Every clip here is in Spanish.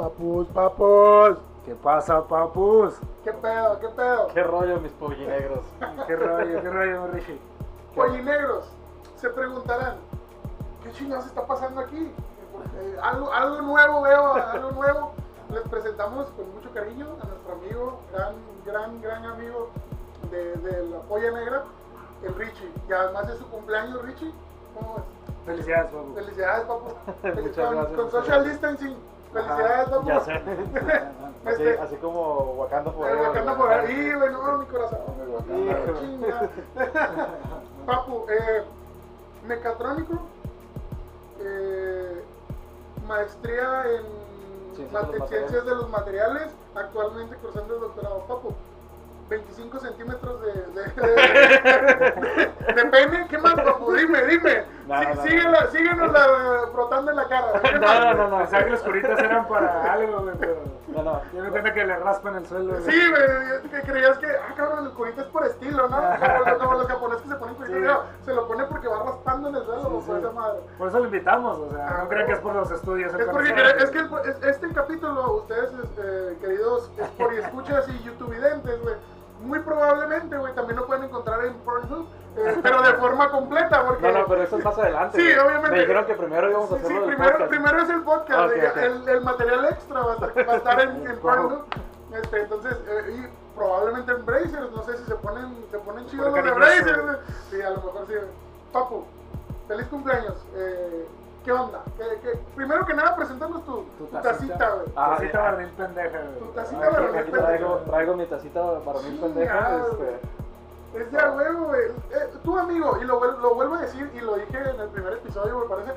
Papus, papus. ¿Qué pasa, papus? ¿Qué pedo? ¿Qué pedo? ¿Qué rollo, mis pollinegros? ¿Qué rollo, qué rollo, Richie? Pollinegros, se preguntarán, ¿qué chingados está pasando aquí? Eh, algo, algo nuevo veo, algo nuevo. Les presentamos con mucho cariño a nuestro amigo, gran, gran, gran amigo de, de la polla negra, el Richie. Y además de su cumpleaños, Richie, ¿cómo es? Felicidades, papu. Felicidades, papu. Muchas con, gracias, con social gracias. distancing. Felicidades, papu. Ya sé. Así, Este- así como Wakanda por Eh, Wakanda por ahí, güey, no, mi corazón. Papu, eh, mecatrónico, eh, maestría en Ciencias de los ciencias de los materiales, actualmente cursando el doctorado, Papu. 25 centímetros de, de, de, de pene, ¿qué más, papu? Dime, dime. No, Sí, no, no. síguela- síguenos la- frotando en la cara. ¿qué No, más? no, no, no. Pensaba que los curitas eran para algo, güey, pero. No, no. Ya me cuenta que le raspan el suelo, güey. Sí, güey, que creías que, ah, cabrón, el curita es por estilo, ¿no? Como, como los japoneses que se ponen curita, Sí. no, se lo pone porque va raspando en el suelo, Sí, por sí. esa madre. Por eso lo invitamos, o sea, Ah, no crean que es por los estudios. Es porque cre- es que el- es- este capítulo, ustedes, este, queridos por y escuchas y youtubevidentes, güey, muy probablemente, güey, también lo pueden encontrar en Pornhub, eh, pero de forma completa, porque... No, no, pero eso es más adelante. Sí, güey. obviamente. Me dijeron que primero íbamos a Sí, sí, primero, podcast. primero es el podcast. El, el material extra va a estar, va a estar en, en Pornhub. Este, entonces, eh, y probablemente en Brazers, no sé si se ponen, se ponen chidos los de Brazers. Sí, a lo mejor sí. Papu, feliz cumpleaños. Eh, ¿Qué onda? ¿Qué- qué- Primero que nada, presentanos tu, Tu tu tacita. güey. Ah, Tacita ya. barril pendeja, Tu güey. tacita Aquí, barril pendeja. traigo, traigo mi tacita varonil Sí, pendeja. ya, Este, Es de a huevo, güey. Eh, tú, amigo, y lo, lo vuelvo a decir, y lo dije en el primer episodio, me parece.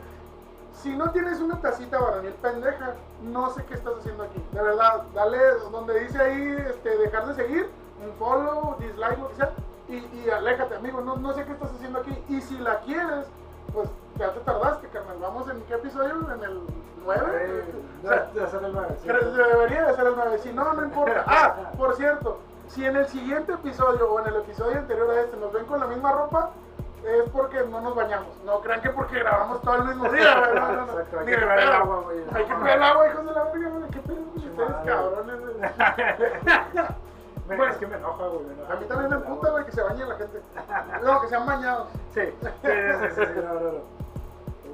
Si no tienes una tacita varonil pendeja, no sé qué estás haciendo aquí. De verdad, dale donde dice ahí este, dejar de seguir, un follow, dislike, lo que sea, y, y aléjate, amigo. No, no sé qué estás haciendo aquí. Y si la quieres, pues ya te tardaste, carnal. Vamos en qué episodio? En el 9. Eh, O sea, de hacer el nueve, sí. pero debería de ser el 9. Si no, no importa. Ah, por cierto, si en el siguiente episodio o en el episodio anterior a este nos ven con la misma ropa, es porque no nos bañamos. No crean que porque grabamos todo el mismo día. güey. No, no, no. Exacto, hay Ni que cuidar el agua, güey. Hay que cuidar el agua, hijos de la verga. ¿Qué pedo? Ustedes cabrones. Bueno. es que me enoja, güey. me enoja A mí también me emputa, güey, que se bañe la gente. No, que se han bañado. Sí, sí, sí, sí, sí, no, no, no.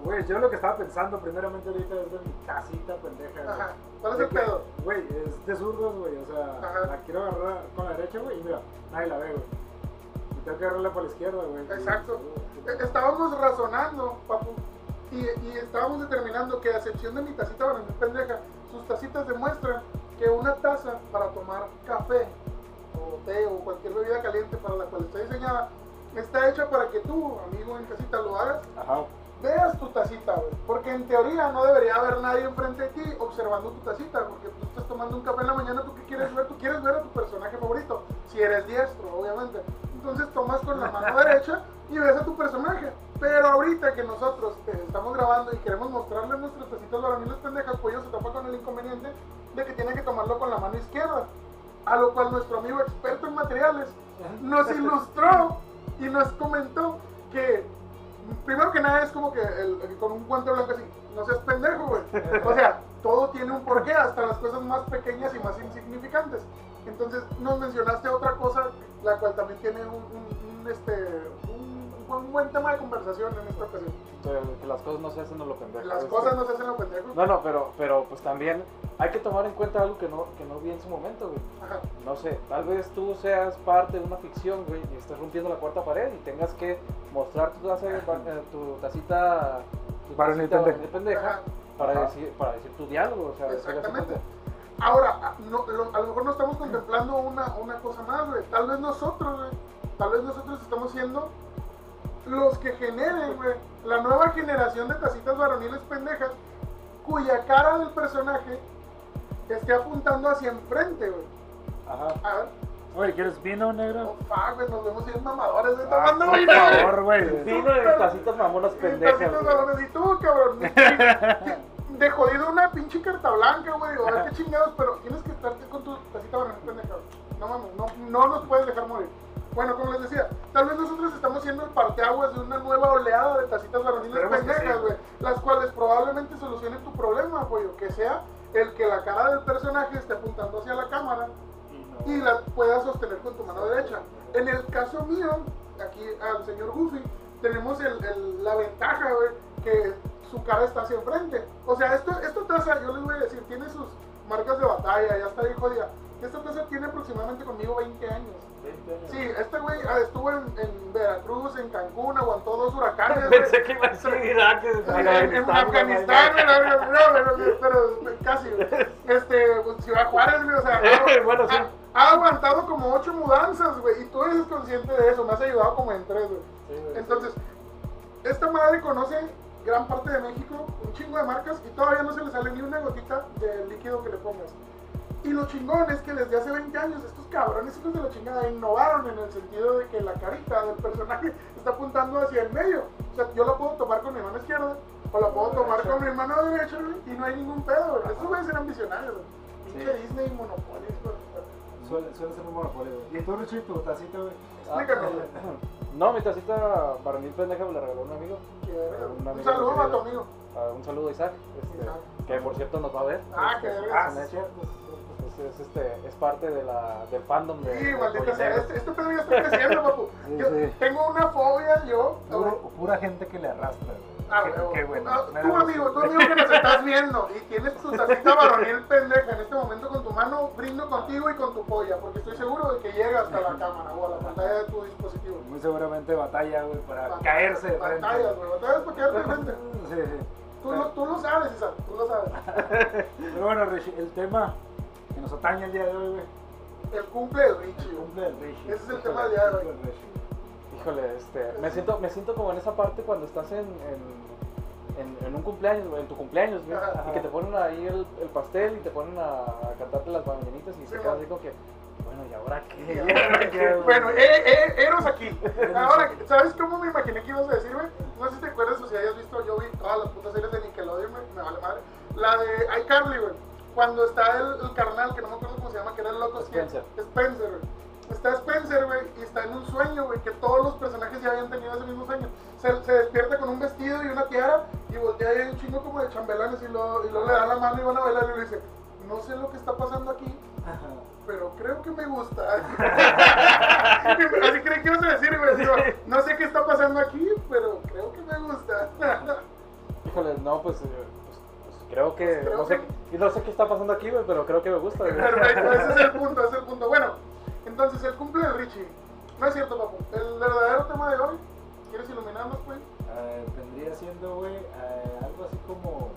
Güey, yo lo que estaba pensando primeramente ahorita es de mi tacita pendeja. Ajá. ¿Cuál es el pedo? Güey, es de zurdos, güey. O sea, Ajá. la quiero agarrar con la derecha, güey, y mira, nadie la ve, güey. Y tengo que agarrarla por la izquierda, güey. Exacto. Y- Eh, Estábamos razonando, papu, y, y estábamos determinando que a excepción de mi tacita varonil pendeja, sus tacitas demuestran que una taza para tomar café o té o cualquier bebida caliente para la cual está diseñada está hecha para que tú, amigo en casita, lo hagas, Ajá. veas tu tacita, güey. Porque en teoría no debería haber nadie enfrente de ti observando tu tacita, porque tú estás tomando un café en la mañana, ¿tú qué quieres ver? Tú quieres ver a tu personaje favorito, si eres diestro, obviamente. Entonces tomas con la mano derecha y ves a tu personaje. Pero ahorita que nosotros eh, estamos grabando y queremos mostrarles nuestras tacitas varoniles pendejas, pues ellos se topa con el inconveniente de que tiene que tomarlo con la mano izquierda. A lo cual nuestro amigo experto en materiales nos ilustró y nos comentó que primero que nada es como que el- el- con un guante blanco así, no seas pendejo, güey. O sea, todo tiene un porqué, hasta las cosas más pequeñas y más insignificantes. Entonces nos mencionaste otra cosa, la cual también tiene un, un- un, este, un, un buen- tema de conversación en esta ocasión. Pero que las cosas no se hacen a lo pendejo. Las cosas no se hacen a pendejo. No, no, pero, pero pues también hay que tomar en cuenta algo que no, que no vi en su momento, güey. Ajá. No sé, tal vez tú seas parte de una ficción, güey, y estés rompiendo la cuarta pared y tengas que mostrar tu, taza- eh, tu tacita, tu Varonil tacita pendeja. varonil pendeja Ajá. para, Ajá. decir, para decir tu diálogo, o sea, Exactamente. Ahora, a- no- lo- a lo mejor no estamos contemplando una, una cosa más, güey. Tal vez nosotros, güey. Tal vez nosotros estamos siendo los que generen, güey, la nueva generación de tacitas varoniles pendejas cuya cara del personaje esté apuntando hacia enfrente, güey. Ajá. A ver, Oye, ¿quieres vino, oh, negro? fuck, güey, nos vemos bien mamadores. Ah, Tomando por vino, güey. favor, güey. Vino de tacitas mamonas pendejas. Tacitas varones. Y tú, cabrón. De jodido una pinche carta blanca, güey. O a ver qué chingados, pero tienes que estarte con tu tacita varonil pendeja, güey. No mames, no, no nos puedes dejar morir. Bueno, como les decía, tal vez nosotros estamos siendo el parteaguas de una nueva oleada de tacitas varoniles pendejas, güey. Las cuales probablemente solucionen tu problema, güey. O que sea el que la cara del personaje esté apuntando hacia la cámara Y no. y la puedas sostener con tu mano derecha. En el caso mío, aquí al señor Goofy, tenemos el- el- la ventaja, güey, que su cara está hacia enfrente. O sea, esto, esta taza, yo les voy a decir, tiene sus marcas de batalla, ya está bien jodida. Esta taza tiene aproximadamente conmigo 20 años. 20 años. Sí, este güey ah, estuvo en, en Veracruz, en Cancún, aguantó dos huracanes. Pensé que iba a decir Irak. En, Afganistán, pero, casi. Este, pues, Ciudad Juárez, o sea, ha, Bueno, sí. ha- ha aguantado como ocho mudanzas, güey, y tú eres consciente de eso, me has ayudado como en tres, güey. Sí, güey, sí. Entonces, esta madre conoce gran parte de México, un chingo de marcas, y todavía no se le sale ni una gotita de líquido que le pongas. Y lo chingón es que desde hace 20 años estos cabrones hijos de la chingada innovaron en el sentido de que la carita del personaje está apuntando hacia el medio. O sea, yo la puedo tomar con mi mano izquierda o la puedo tomar con mi mano derecha güey, y no hay ningún pedo. Estos güeyes eran visionarios. güey. Pinche Sí. Disney güey. Suele, suele ser un monopolio. güey. ¿Y tú, Richie, tu tacita, güey? Explícame. No, mi tacita para mí pendeja me la regaló un amigo. Un Un amigo saludo que a tu amigo. Ah, un saludo a Isaac, este, Isaac. que por cierto nos va a ver. Ah, Este, qué verga. Es, es, este, es parte de la, del fandom de. Sí, maldita sea. Este, este pedo ya está creciendo, papu. Sí, Yo sí. tengo una fobia, yo. Pura gente que le arrastra. Ah, qué, huevo. qué bueno. Ah, amigo, tu amigo que nos estás viendo y tienes tu tacita varonil pendeja en este momento con tu mano, brindo contigo y con tu polla, porque estoy seguro de que llega hasta la cámara o a la pantalla de tu dispositivo. Muy seguramente batalla, güey, para caerse de frente. Batallas, güey, batallas para quedarte de frente. Sí, sí. Tú lo, tú lo sabes, Isaac, tú lo sabes. Pero bueno, Richie, el tema que nos atañe el día de hoy, güey. El cumple de Richie, El cumple del Richie. Ese es el tema del día de hoy. Del. Híjole, este, me siento, me siento como en esa parte cuando estás en, en, en, en un cumpleaños, en tu cumpleaños, güey, Ajá. y que te ponen ahí el, el pastel y te ponen a, cantarte las mañanitas y Sí, mo. quedas así como que, bueno, ¿y ahora qué? Y ahora Bueno, eh, eh, Eros aquí. Ahora, ¿sabes cómo me imaginé que ibas a decir, güey? No sé si te acuerdas o si hayas visto, yo vi todas las putas series de Nickelodeon, güey, me vale madre. La de iCarly, güey. Cuando está el, el carnal, que no me acuerdo cómo se llama, que era el loco. Spencer. Spencer, güey. Está Spencer, güey, y está en un sueño, güey, que todos los personajes ya habían tenido ese mismo sueño. Se, se despierta con un vestido y una tiara y voltea y hay un chingo como de chambelanes y luego, y luego le da la mano y van a bailar y le dice, no sé lo que está pasando aquí, pero creo que me gusta. Así creí que ibas a decir, güey. No sé qué está pasando aquí, pero creo que me gusta. Híjole, no, pues, eh, creo que, Pues creo no, sé, que- no sé qué está pasando aquí, güey, pero creo que me gusta, güey. Perfecto, ese es el punto, ese es el punto. Bueno, entonces el cumple de Richie. No es cierto, papu. El verdadero tema de hoy, ¿quieres iluminarnos, güey? Eh, vendría siendo, güey, eh, algo así como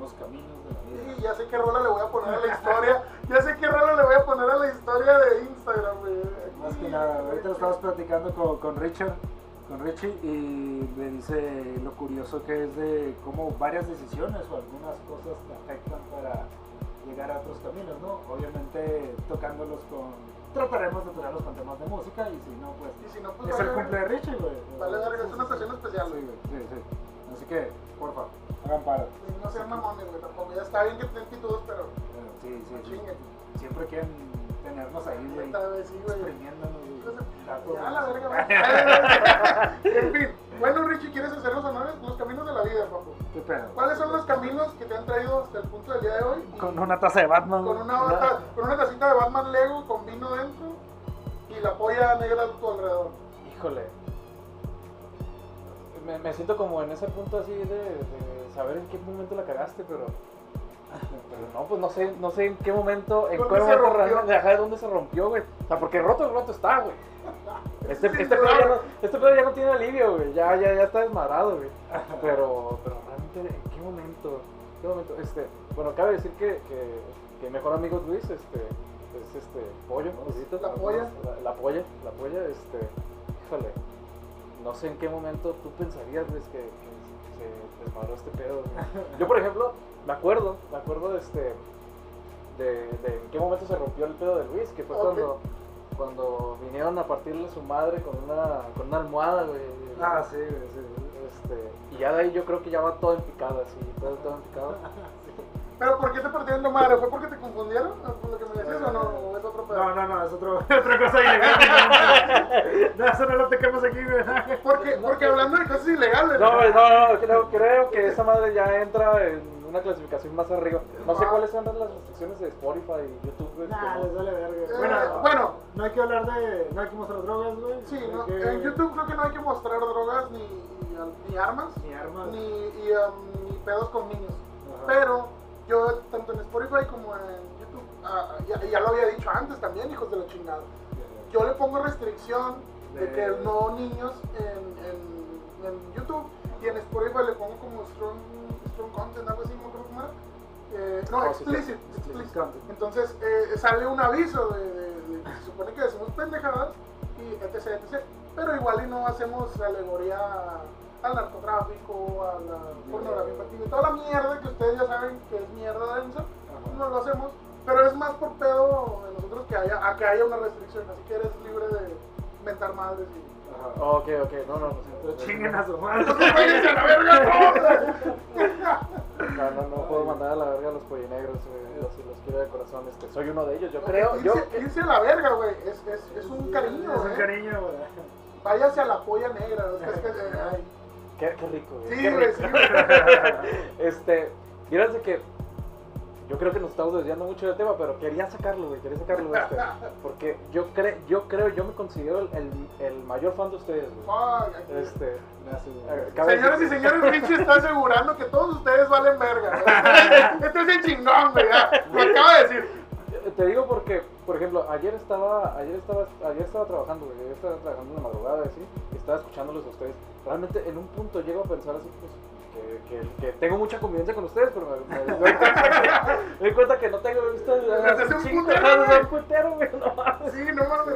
los caminos de la vida. Sí, ya sé qué rola le voy a poner a la historia. Ya sé qué rola le voy a poner a la historia de Instagram, güey. Más que nada, ahorita lo estabas platicando con, con Richard, con Richie, y me dice lo curioso que es de cómo varias decisiones o algunas cosas te afectan para llegar a otros caminos, ¿no? Obviamente tocándolos con... Trataremos de tocarlos con temas de música y si no, pues... Y si no, pues Es vale, el cumple de Richie, güey. Vale, verga, es una ocasión especial, Sí, güey. sí, sí. Así que, porfa, hagan paro. No sean mamones, güey, tampoco. Ya está bien que tengan títulos, pero Bueno, sí, sí, sí. chinguen. Siempre quieren tenernos ahí, güey. Esta vez sí, güey. Ya, la verga, güey. En fin. Bueno, Richie, ¿quieres hacer los honores? Los caminos de la vida, papu. ¿Qué pedo? ¿Cuáles son los caminos que te han traído hasta el punto del día de hoy? Con una taza de Batman. con una, bata- con una tacita de Batman Lego con vino dentro y la polla negra a tu alrededor. Híjole. Me, me siento como en ese punto así de, de saber en qué momento la cagaste, pero. Pero no, pues no sé, no sé en qué momento, en ¿Dónde qué se momento de dónde se rompió, güey. O sea, porque roto, roto está, güey. Este, Sí, este, claro. pedo ya no, este pedo ya no tiene alivio, güey. Ya, ya, ya está desmadrado, güey. Pero, pero realmente, ¿en qué momento? ¿Qué momento? Este, bueno, cabe decir que, que, mejor amigo Luis, este, es este, pollo, Luisito. La polla. La, la polla, la polla, este, híjole, no sé en qué momento tú pensarías, Luis, que, que se desmadró este pedo. güey. Yo, por ejemplo, me acuerdo, me acuerdo, este, de, de en qué momento se rompió el pedo de Luis, que fue cuando, cuando vinieron a partirle su madre con una, con una almohada, güey. Ah, sí, güey, sí. Este, y ya de ahí yo creo que ya va todo en picado, así, todo, todo en picado. ¿Pero por qué te partieron la madre? ¿Fue porque te confundieron? ¿Por lo que me decías o no? ¿O es otro pedo? No, no, no, es otro, otra cosa ilegal. no, eso no lo tocamos aquí, güey. Porque, porque hablando de cosas ilegales. No, güey, no, no, creo, creo que esa madre ya entra en una clasificación más arriba. No sé Ah. cuáles son las restricciones de Spotify y YouTube. güey, Nah, que les vale verga. Eh, bueno, bueno. no hay que hablar de. No hay que mostrar drogas, güey. Sí, no, que- en YouTube creo que no hay que mostrar drogas ni, ni, ni armas, Ni armas. ni, y, um, ni pedos con niños. Ajá. Pero yo, tanto en Spotify como en YouTube, ah, ya, ya lo había dicho antes también, hijos de la chingada. Yo le pongo restricción de De- que no niños en, en, en YouTube y en Spotify le pongo como strong, strong content, algo así, no acuerdo cómo era. Eh, no, Oh, sí, sí. explicit, Explicit explicit. Entonces eh, sale un aviso de, de- de que se supone que decimos pendejadas y etc, etc. Pero igual y no hacemos alegoría al narcotráfico, a la pornografía infantil, toda la mierda que ustedes ya saben que es mierda densa, no lo hacemos. Pero es más por pedo de nosotros que haya, a que haya una restricción, así que eres libre de mentar madres y... Ok, ok, no, no, no. Chinguen a su madre. ¡Váyanse a la verga todos! No, no, no puedo mandar a la verga a los pollinegros, güey. Los, los quiero de corazón. Este, soy uno de ellos, yo creo. Yo, Irse, a la verga, güey, es, es, es un cariño, Es un ¿eh? cariño, güey. Váyase a la polla negra, es que, eh, ay. qué, rico, güey. Sí, güey, sí, este, fíjense que yo creo que nos estamos desviando mucho del tema, pero quería sacarlo, güey, quería sacarlo, este, porque yo, cre yo creo, yo me considero el, el, el mayor fan de ustedes, güey. Fuck, aquí. Este, Gracias, eh, Señores y señores, Richie está asegurando que todos ustedes valen verga. Este, este es el chingón, güey. ya, Lo acaba de decir. Te digo porque, por ejemplo, ayer estaba, ayer estaba, ayer estaba trabajando, güey, ayer estaba trabajando en la madrugada, así, y estaba escuchándolos a ustedes. Realmente, en un punto llego a pensar así, pues, que, que, tengo mucha convivencia con ustedes, pero me, me doy cuenta que, me doy cuenta que no tengo visto un haces güey. un putero, güey, no. Sí, no mames.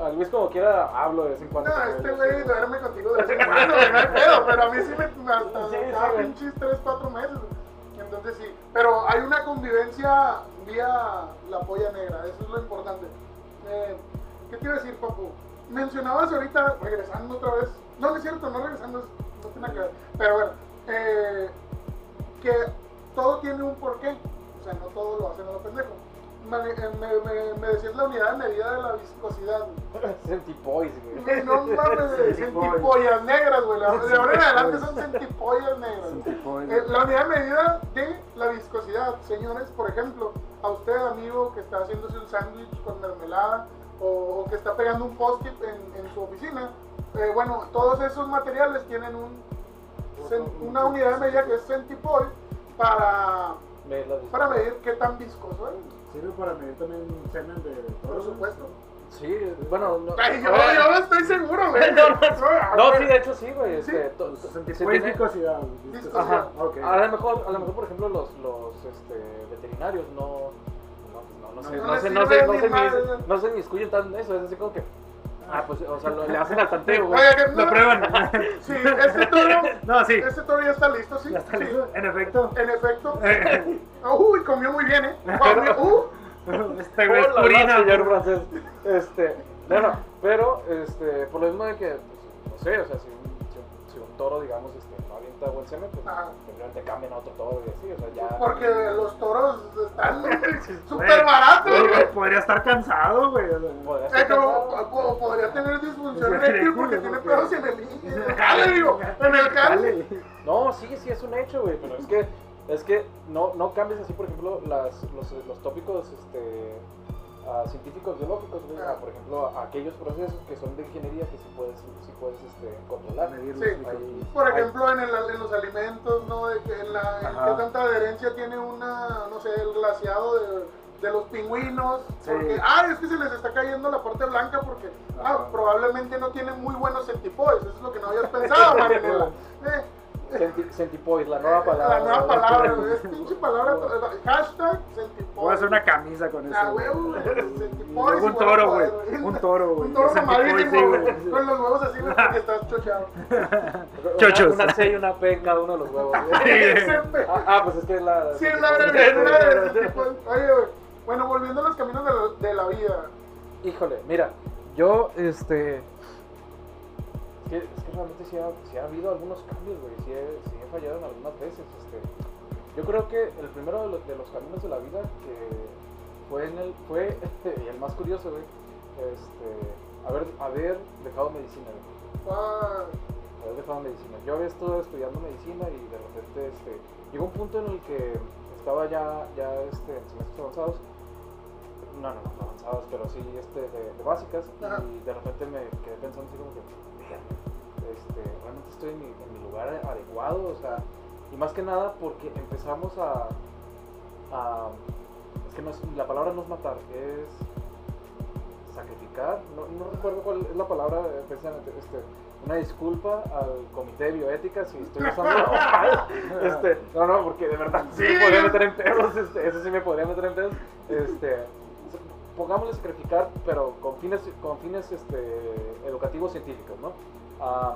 A Luis como quiera hablo de vez en cuando. No, este güey duerme contigo de vez en cuando, no hay pedo, pero a mí sí me, hasta Sí, cada pinches 3, 4 meses. Entonces sí, pero hay una convivencia vía la polla negra, eso es lo importante. Eh, ¿Qué a decir, papu? Mencionabas ahorita, regresando otra vez, no, no es cierto, no regresando, es- no tiene nada que ver, pero bueno, eh, que todo tiene un porqué, o sea, no todo lo hacen a lo pendejo. Me, eh, me, me- me decías la unidad de medida de la viscosidad. güey. Centipoise, güey. No mames, centipollas negras, güey. De ahora en adelante son centipollas negras. Eh, La unidad de medida de la viscosidad, señores, por ejemplo, a usted, amigo, que está haciéndose un sándwich con mermelada o, que está pegando un post-it en, en su oficina, eh, bueno, todos esos materiales tienen un, una unidad de medida que es centipol para, para medir qué tan viscoso es. Sirve para medir también semen de. Por supuesto. Sí, bueno, no. Ay, yo, yo estoy seguro, güey. No, no, Ah, No, güey. sí, de hecho sí, güey. Sí. Este, to- to- se tiene- viscosidad. Ajá. Ok. A lo mejor, a lo mejor por ejemplo los, los este, veterinarios no, no, pues, no, no sé, No no, les sé, no sirve sé, no ni sé, madre. ni, no se inmiscuyen tanto en eso, es así como que, ah, pues, o sea, lo- le hacen al tanteo, güey. Lo prueban. Sí, este toro, No, sí. este toro ya está listo, sí. Ya está sí. listo. En efecto. En efecto. Uy, comió muy bien, ¿eh? Comió- uh, Este güey es purina. señor francés. Este, no, no, pero, este, por lo mismo de que, pues, no sé, o sea, si toro, digamos, este, no avienta buen semen, pues, Ajá. simplemente cambian a otro toro y así, o sea, ya. porque los toros están súper baratos, güey, güey. Podría estar cansado, güey. Podría Eh, como, cansado. como podría tener disfunción Sí, eréctil porque sí, tiene pedos en el, jale, digo, en el jale. No, sí, sí es un hecho, güey, pero es que es que no, no cambies así, por ejemplo, las, los, los tópicos este, ah, científicos biológicos, güey, a, por ejemplo, a aquellos procesos que son de ingeniería que sí puedes, sí puedes este, controlar. Sí. Ahí- Por ahí- ejemplo, en, el, en los alimentos, ¿no? De que en la, qué tanta adherencia tiene una, no sé, el glaseado de, de los pingüinos. Sí. Porque, ah, es que se les está cayendo la parte blanca porque, ah, probablemente no tienen muy buenos centipodes. Eso es lo que no habías pensado, Marinela. Eh, Centi- Centipoid, la nueva palabra. La nueva palabra, es pinche palabra. Hashtag. Voy a hacer una camisa con eso. Ah, huevo, güey, un toro, güey. Un toro, güey. Un toro sí, güey. Con los huevos así, güey, porque estás chochado. Una- Chochos. Una, C y una P en cada uno de los huevos. Ah, ah, pues es que es la. Sí, es la. Oye, güey. Bueno, volviendo a los caminos de la, de la vida. Híjole, mira, yo, este. Es que, es que realmente sí ha, sí ha habido algunos cambios, güey. Sí he, sí he fallado en algunas veces. Este. Yo creo que el primero de los, de los caminos de la vida que fue en el. fue y el más curioso, güey. Este. Haber, haber dejado medicina, güey. Ah, haber dejado medicina. Yo había estado estudiando medicina y de repente este, llegó un punto en el que estaba ya, ya este, en semestres avanzados, no, no, no avanzados, pero sí este, de, de básicas, Ajá. y de repente me quedé pensando así como que, "Verga, este, realmente estoy en mi, en mi lugar adecuado, o sea, y más que nada porque empezamos a, a es que no es- la palabra no es matar, es sacrificar, no, no recuerdo cuál es la palabra, eh, precisamente, este, una disculpa al comité de bioética si estoy usando este, no, no, porque de verdad sí me podría meter en pedos, este, eso sí me podría meter en pedos, este, pongámosle sacrificar, pero con fines, con fines este, educativos científicos, ¿no? Ah,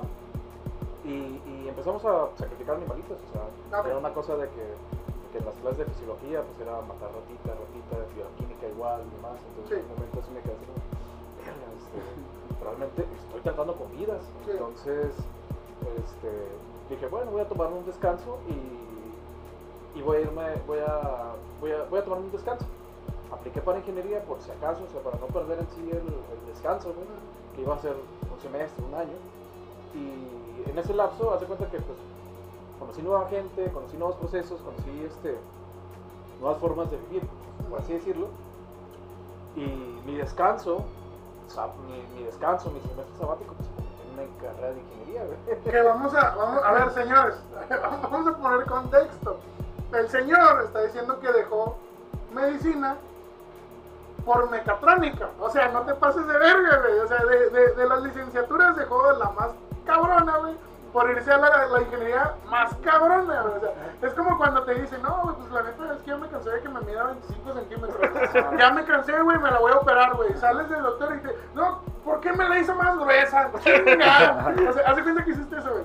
y, y empezamos a sacrificar animalitos, o sea, Ok. era una cosa de que, de que en las clases de fisiología pues era matar ratita, ratita, bioquímica igual y demás, entonces Sí. en un momento así me quedé así como, "Verga, este, realmente estoy tratando con vidas, Sí. entonces este, dije, bueno, voy a tomarme un descanso y, y voy a irme, voy a, voy a, voy a tomarme un descanso. Apliqué para ingeniería por si acaso, o sea, para no perder en sí el, el descanso, ¿no? que iba a ser un semestre, un año. Y en ese lapso, hace cuenta que pues, conocí nueva gente, conocí nuevos procesos, conocí este, nuevas formas de vivir, por así decirlo. Y mi descanso, mi, descanso, mi semestre sabático, pues en una carrera de ingeniería, güey. Que vamos a, vamos, a ver, señores, vamos a poner contexto. El señor está diciendo que dejó medicina por mecatrónica. O sea, no te pases de verga, güey. O sea, de, de, de las licenciaturas dejó la más cabrona, güey, por irse a la, la ingeniería más cabrona, güey. O sea, es como cuando te dicen, no, güey, pues la neta es que ya me cansé de que me mida 25 centímetros. Ya me cansé, güey, me la voy a operar, güey. Sales del doctor y te, no, ¿por qué me la hizo más gruesa? O sea, hace cuenta que hiciste eso, güey.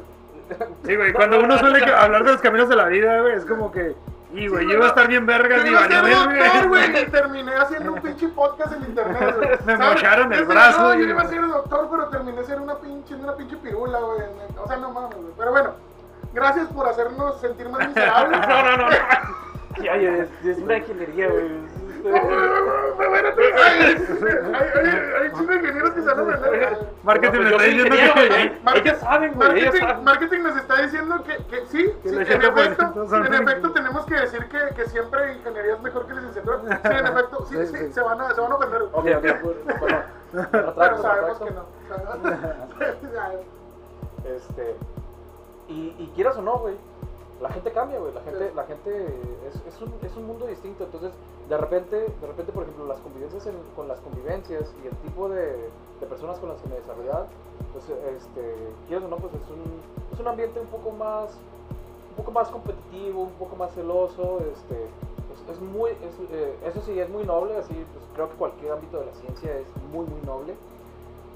Sí, güey, cuando uno suele hablar de los caminos de la vida, güey, es como que, y güey, Sí, yo iba a estar bien vergas Yo y iba a ser valió doctor, verga. güey, y terminé haciendo un pinche podcast en internet, güey. Me mocharon el brazo No, yo iba a ser doctor, pero terminé siendo una pinche, una pinche pirula, güey. O sea, no mames, güey. Pero bueno, gracias por hacernos sentir más miserables. No, no, no. Ya, ya, es, es una ingeniería, güey. Hay, hay, hay chingo de ingenieros que se van a aprender. Marketing yo está diciendo que... Ellos saben, güey. Ellos Marketing, nos está diciendo que, que sí, en 80% efecto, en efecto tenemos que decir que, que siempre ingeniería es mejor que licenciatura. Sí, en efecto, sí, Sí, se van a, se van a ofender. Ok, ok, Pero sabemos que no. Este, y, y quieras o no, güey, la gente cambia, güey. La gente, Sí. la gente es, es, un, es un mundo distinto. Entonces, de repente, de repente, por ejemplo, las convivencias en- con las convivencias y el tipo de, de personas con las que me desarrollaba, pues, este, quieras o no, pues es un, es un ambiente un poco más, un poco más competitivo, un poco más celoso, este, es, es muy, es, eh, eso sí, es muy noble, así, pues creo que cualquier ámbito de la ciencia es muy, muy noble.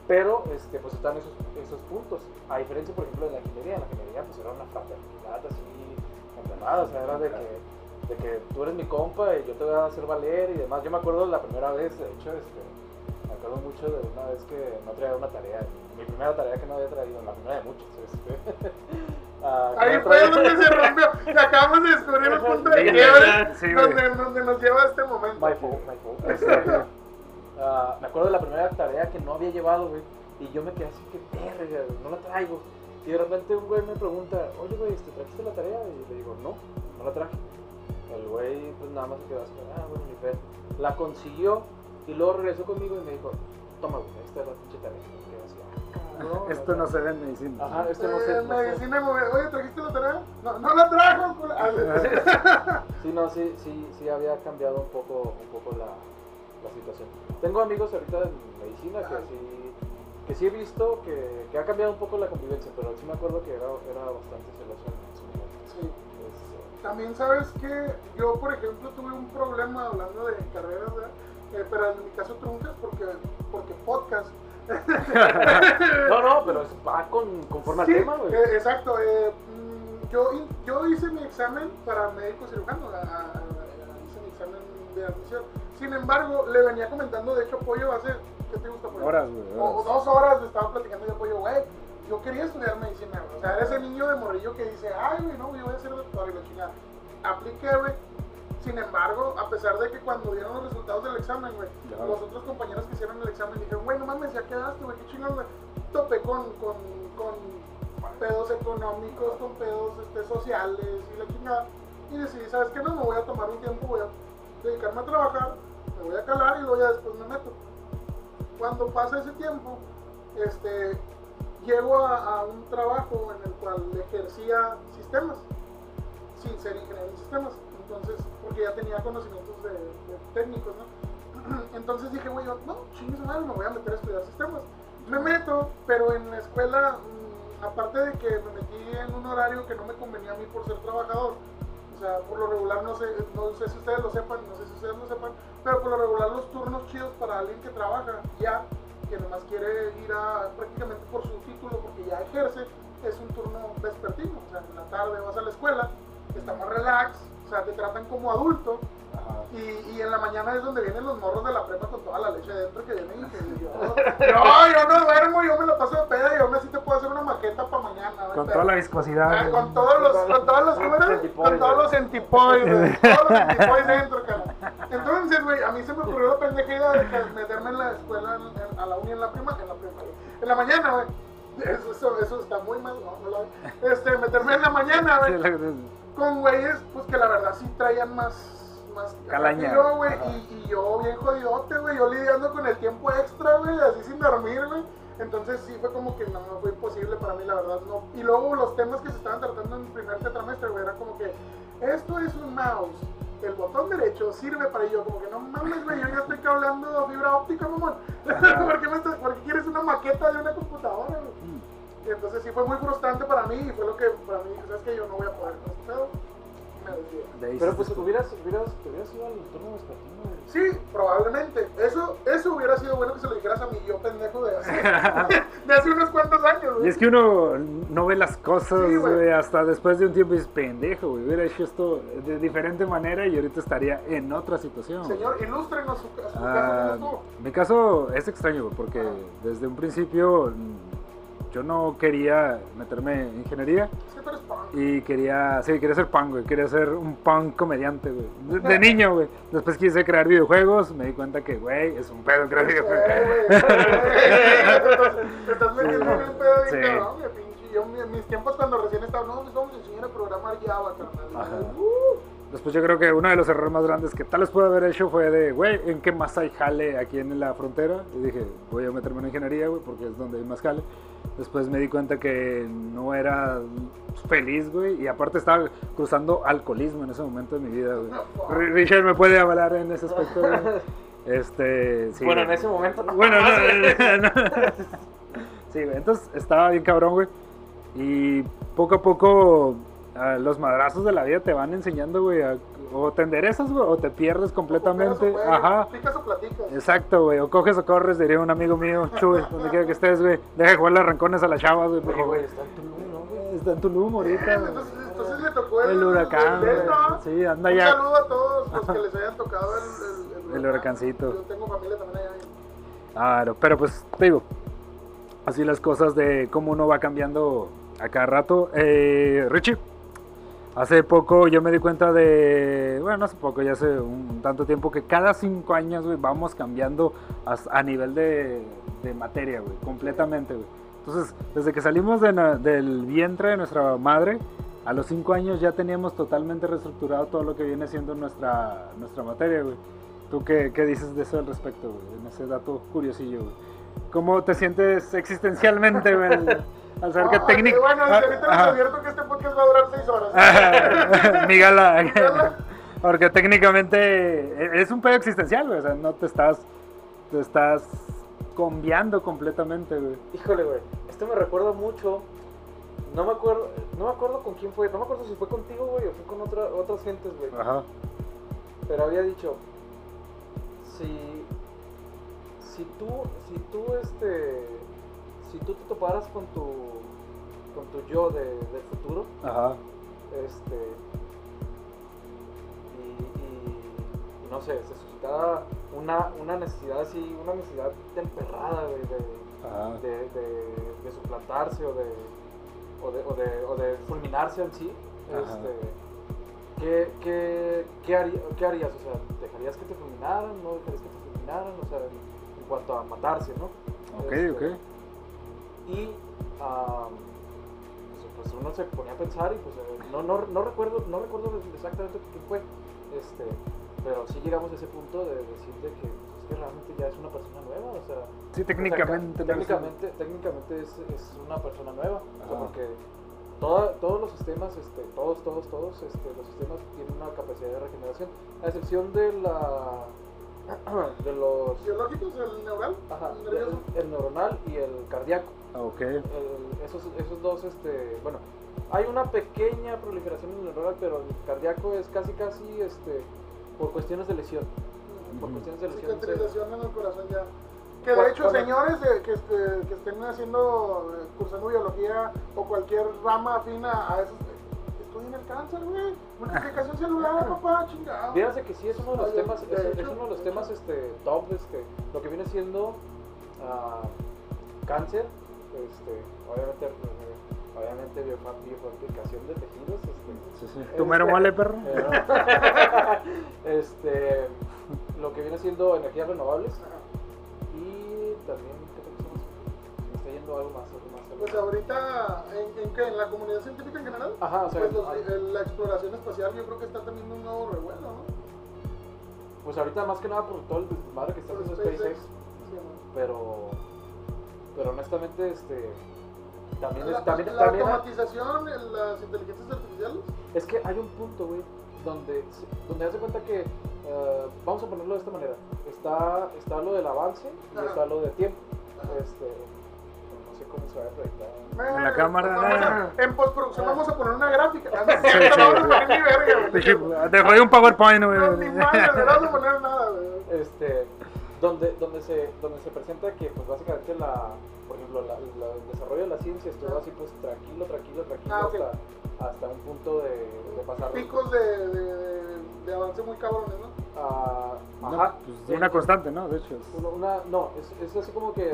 Pero este, pues están esos, esos puntos. A diferencia, por ejemplo, de la ingeniería. En la ingeniería pues era una fraternidad así, O sea, era de que, de que tú eres mi compa y yo te voy a hacer valer y demás. Yo me acuerdo la primera vez, de hecho, este, me acuerdo mucho de una vez que no traía una tarea. Mi primera tarea que no había traído, la primera de muchas. Este, ah, que Ahí fue donde se rompió. Y acabamos de descubrir un punto de quiebre sí, donde, donde nos lleva a este momento. My fault, my fault. Este, ah, me acuerdo de la primera tarea que no había llevado, güey. Y yo me quedé así que verga, no la traigo. Y de repente un güey me pregunta, oye, güey, ¿te trajiste la tarea? Y le digo, no, no la traje. El güey, pues nada más se quedó así, ah, bueno, ni pedo. La consiguió y luego regresó conmigo y me dijo, toma, güey, esta es la pinche tarea. Ah. Esto no se ve en medicina. Ajá, este no. Eh, no sé. medicina móvil. Oye, ¿trajiste la tarea? No, no la trajo. cula. Ah, Sí, no, sí, sí, sí había cambiado un poco, un poco la, la situación. Tengo amigos ahorita en medicina que Ajá. sí, que sí he visto que, que ha cambiado un poco la convivencia, pero sí me acuerdo que era, era bastante celoso en su momento. Sí. Este, También sabes que yo, por ejemplo, tuve un problema hablando de carreras. Eh, pero en mi caso truncas porque, porque podcast. no, no, pero va con, conforme al Sí, tema, güey. eh, exacto. eh, mm, yo, yo hice mi examen para médico cirujano, a- a- a- hice mi examen de admisión. Sin embargo, le venía comentando, de hecho, Pollo hace, ¿qué te gusta, Pollo? Horas, güey, O, dos horas estaba platicando yo, Pollo, güey, yo quería estudiar medicina. O sea, era ese niño de morrillo que dice, ay, güey, no, yo voy a ser doctor y la chingada. Apliqué, güey. Sin embargo, a pesar de que cuando dieron los resultados del examen, güey, los otros compañeros que hicieron el examen dijeron, güey, no mames, ya quedaste, güey, qué chingón, güey. Topé con, con, con, pedos económicos, con pedos este, sociales y la chingada. Y decidí, ¿sabes qué? No me voy a tomar un tiempo, voy a dedicarme a trabajar, me voy a calar y luego ya después me meto. Cuando pasa ese tiempo, este, llego a, un trabajo en el cual ejercía sistemas, sin ser ingeniero en sistemas. Entonces, porque ya tenía conocimientos de, de técnicos, ¿no? Entonces dije, güey, yo, no, chingue su madre, me voy a meter a estudiar sistemas. Me meto, pero en la escuela, mm, aparte de que me metí en un horario que no me convenía a mí por ser trabajador, o sea, por lo regular, no sé, no sé si ustedes lo sepan, no sé si ustedes lo sepan, pero por lo regular los turnos chidos para alguien que trabaja ya, que nomás quiere ir prácticamente por su título porque ya ejerce, es un turno vespertino, o sea, en la tarde vas a la escuela, está más relax, o sea, te tratan como adulto. Y, y en la mañana es donde vienen los morros de la prepa con toda la leche dentro que vienen y que yo, no, yo no duermo, yo me lo paso de peda y aún así te puedo hacer una maqueta para mañana. hay Con toda la viscosidad. Ah, güey. con todos los, con todos los, ¿cómo era? Con todos los centipoides, güey, todos los centipoides dentro, cara. Entonces, güey, a mí se me ocurrió la pendeja idea de que meterme en la escuela, en- en- a la uni en la prima, en la primaria, en la mañana, güey. Eso, eso, eso está muy mal, no, no la Este, meterme en la mañana, Sí, güey la- con güeyes pues que la verdad sí traían más más Calaña. yo, güey, y, y yo bien jodidote, güey, yo lidiando con el tiempo extra, güey, así sin dormir, güey. Entonces sí fue como que no, no fue imposible para mí, la verdad, no. Y luego los temas que se estaban tratando en el primer tetramestre, güey, era como que esto es un mouse, el botón derecho sirve para ello, como que no mames, güey, yo ya estoy hablando fibra óptica, mamón. ¿Por qué, me estás, ¿Por qué quieres una maqueta de una computadora, güey? Mm. Y entonces sí fue muy frustrante para mí y fue lo que para mí, ¿sabes que Yo no voy a poder con Pero sí pues hubieras, hubieras, te hubieras ido al turno vespertino. Sí, probablemente. Eso, eso hubiera sido bueno que se lo dijeras a mí, yo pendejo de hace, de hace unos cuantos años, Y güey. es que uno no ve las cosas, Sí, güey. hasta después de un tiempo y dices, pendejo, güey, hubiera hecho esto de diferente manera y ahorita estaría en otra situación. güey". Señor, ilústrenos su, su Ah, caso mi caso es extraño, güey, porque desde un principio yo no quería meterme en ingeniería Es que tú eres punk. y quería, sí, quería ser punk, güey, quería ser un punk comediante, güey, de, de niño, güey. Después quise crear videojuegos, me di cuenta que, güey, es un pedo crear videojuegos. Eh, eh, estás metiendo en un pedo Sí. cabrón, pinche. Yo en mis tiempos cuando recién estaba, no, pues vamos a enseñar a programar Java, carnal. Uh, Después yo creo que uno de los errores más grandes que tal vez pude haber hecho fue de, güey, ¿en qué más hay jale aquí en la frontera? Y dije, voy a meterme en ingeniería, güey, porque es donde hay más jale. Después me di cuenta que no era feliz, güey, y aparte estaba cruzando alcoholismo en ese momento de mi vida, güey. Richard me puede avalar en ese aspecto, güey. Este, sí. bueno, en ese momento no. Bueno, no, no. Sí, güey, entonces estaba bien cabrón, güey. Y poco a poco los madrazos de la vida te van enseñando, güey, a- o te enderezas, güey, o te pierdes completamente. Ajá. Picas o platicas. Exacto, güey, o coges o corres, diría un amigo mío, Chuy, donde quiera que estés, güey. Deja de jugarle arrancones a las chavas, güey, está en Tulum, ¿no, güey? Está en Tulum ahorita. Entonces, entonces le tocó el, El huracán. Sí, anda Un ya. saludo a todos los que les hayan tocado el, el, El huracancito. Yo tengo familia también allá. Claro, pero pues te digo, así las cosas de cómo uno va cambiando a cada rato. Eh, Richie, hace poco yo me di cuenta de, bueno, no hace poco, ya hace un tanto tiempo que cada cinco años, güey, vamos cambiando a, nivel de, de materia, güey, completamente, güey. Entonces, desde que salimos del vientre de nuestra madre, a los cinco años ya teníamos totalmente reestructurado todo lo que viene siendo nuestra, nuestra materia, güey. ¿Tú qué, qué dices de eso al respecto, güey? En ese dato curiosillo, güey. ¿Cómo te sientes existencialmente, güey? Al, saber que Ah, técnico... Bueno, Ah, ahorita les ajá. advierto que este podcast va a durar seis horas. Ajá. Mi gala. gala. Porque técnicamente e, es un pedo existencial, güey. O sea, no te estás... Te estás cambiando completamente, güey. Híjole, güey. Esto me recuerda mucho. No me acuerdo, no me acuerdo con quién fue. No me acuerdo si fue contigo, güey, o fue con otra, otras gentes, güey. Ajá. Pero había dicho, si, si tú, si tú, este, si tú te toparas con tu, con tu yo de, del futuro, Ajá. este, y, y- no sé, se suscitaba una, una necesidad así, una necesidad de, de, de, de suplantarse o de, o de, o de, o de fulminarse en sí, este, ¿qué, qué, qué, haría- qué harías? O sea, ¿dejarías que te fulminaran? ¿No dejarías que te fulminaran? O sea, cuanto a matarse, ¿no? Ok, Este, ok. Y am, pues uno se ponía a pensar y pues eh, no, no, no recuerdo no recuerdo exactamente qué fue este pero sí llegamos a ese punto de decir de que, pues, es que realmente ya es una persona nueva o sea Sí, o sea, técnicamente. ca- técnicamente técnicamente es, es una persona nueva o sea, Ajá. porque toda- todos los sistemas este todos todos todos este, los sistemas tienen una capacidad de regeneración a excepción de la de los Biológicos, el neural, ajá, el nervioso. el, el neuronal y el cardíaco Ah, Ok. el- esos, esos dos, este, bueno, hay una pequeña proliferación en el neuronal, pero el cardíaco es casi, casi, este, por cuestiones de lesión. Por cuestiones de lesión. Cicatrización en el corazón ya. Que de hecho, señores eh, que, este- que estén haciendo, eh, cursando biología o cualquier rama afina a esos, estudien el cáncer, güey. Multiplicación celular, papá, chingado. Fíjense que sí es uno de los Oye, temas, de es, uno de los de temas, hecho. este, top, este, lo que viene siendo ah, cáncer, este, obviamente, eh, obviamente biofa- biofabricación de tejidos, este, Sí, sí. ¿Tu mero Este- mole, perro? Eh, este, lo que viene siendo energías renovables y también, ¿qué más? Me está yendo algo más, Pues ahorita, ¿en, en qué? ¿En la comunidad científica en general? Ajá, o sea, Pues los- el- la exploración espacial yo creo que está teniendo un nuevo revuelo, ¿no? pues ahorita más que nada por todo el desmadre que está haciendo SpaceX. Pero, pero honestamente, este, también La, es, también, la también hay- automatización, el- las inteligencias artificiales. es que hay un punto, güey, donde, donde haz de cuenta que, eh, vamos a ponerlo de esta manera, está, está lo del avance y Ajá. está lo del tiempo, este, cómo se va a proyectar. En la cámara, Vamos a- nada. en postproducción vamos a poner una gráfica. Sí, sí, no vamos a sí. poner ni verga, güey. Te jodí un PowerPoint, No, ni madre, no vamos a poner nada, güey. este donde donde se donde se presenta que pues básicamente la por ejemplo la, la- el desarrollo de la ciencia estuvo Ah. así pues tranquilo tranquilo tranquilo Ah, hasta hasta un punto de, de pasar Picos de, de, de, avance muy cabrones, ¿no? a No, ajá, pues, una constante, ¿no? De hecho. es- una, una- no es, es así como que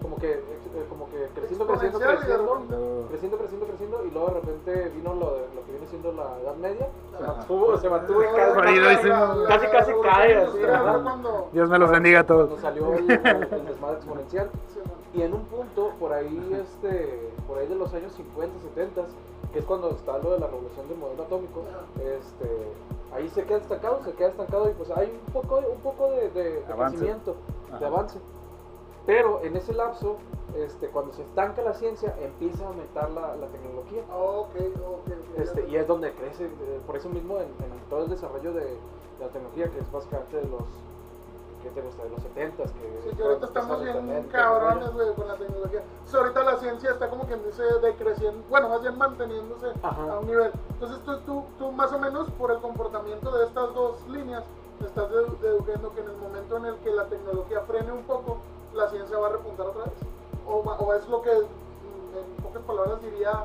como que eh, como que creciendo creciendo Exponencial y de creciendo repente- creciendo creciendo creciendo y luego de repente vino lo, de- lo que viene siendo la edad media se Ajá. mantuvo se mantuvo casi, Jodidísimo. casi casi cae así cuando- Dios me los bendiga a todos. cuando salió el, el- el desmadre exponencial sí, ¿no? Y en un punto, por ahí, este, por ahí de los años 50, 70, que es cuando está lo de la revolución del modelo atómico, este, ahí se queda estancado, se queda estancado y pues hay un poco, un poco de, de- de Avance. crecimiento, de avance. Pero en ese lapso, este, cuando se estanca la ciencia, empieza a aumentar la, la tecnología. Ah, ok, ok, ok. Este, y es donde crece, eh, por eso mismo, en, en todo el desarrollo de, de la tecnología, que es básicamente de los, ¿qué te gusta? De los 70 que, Sí, que ahorita estamos bien cabrones, güey, con la tecnología. Sea, ahorita la ciencia está como quien dice decreciendo, bueno, más bien manteniéndose Ajá. a un nivel. Entonces tú, tú, tú más o menos por el comportamiento de estas dos líneas, estás dedu- deduciendo que en el momento en el que la tecnología frene un poco, la ciencia va a repuntar otra vez. O, va- o es lo que, mm, en pocas palabras, diría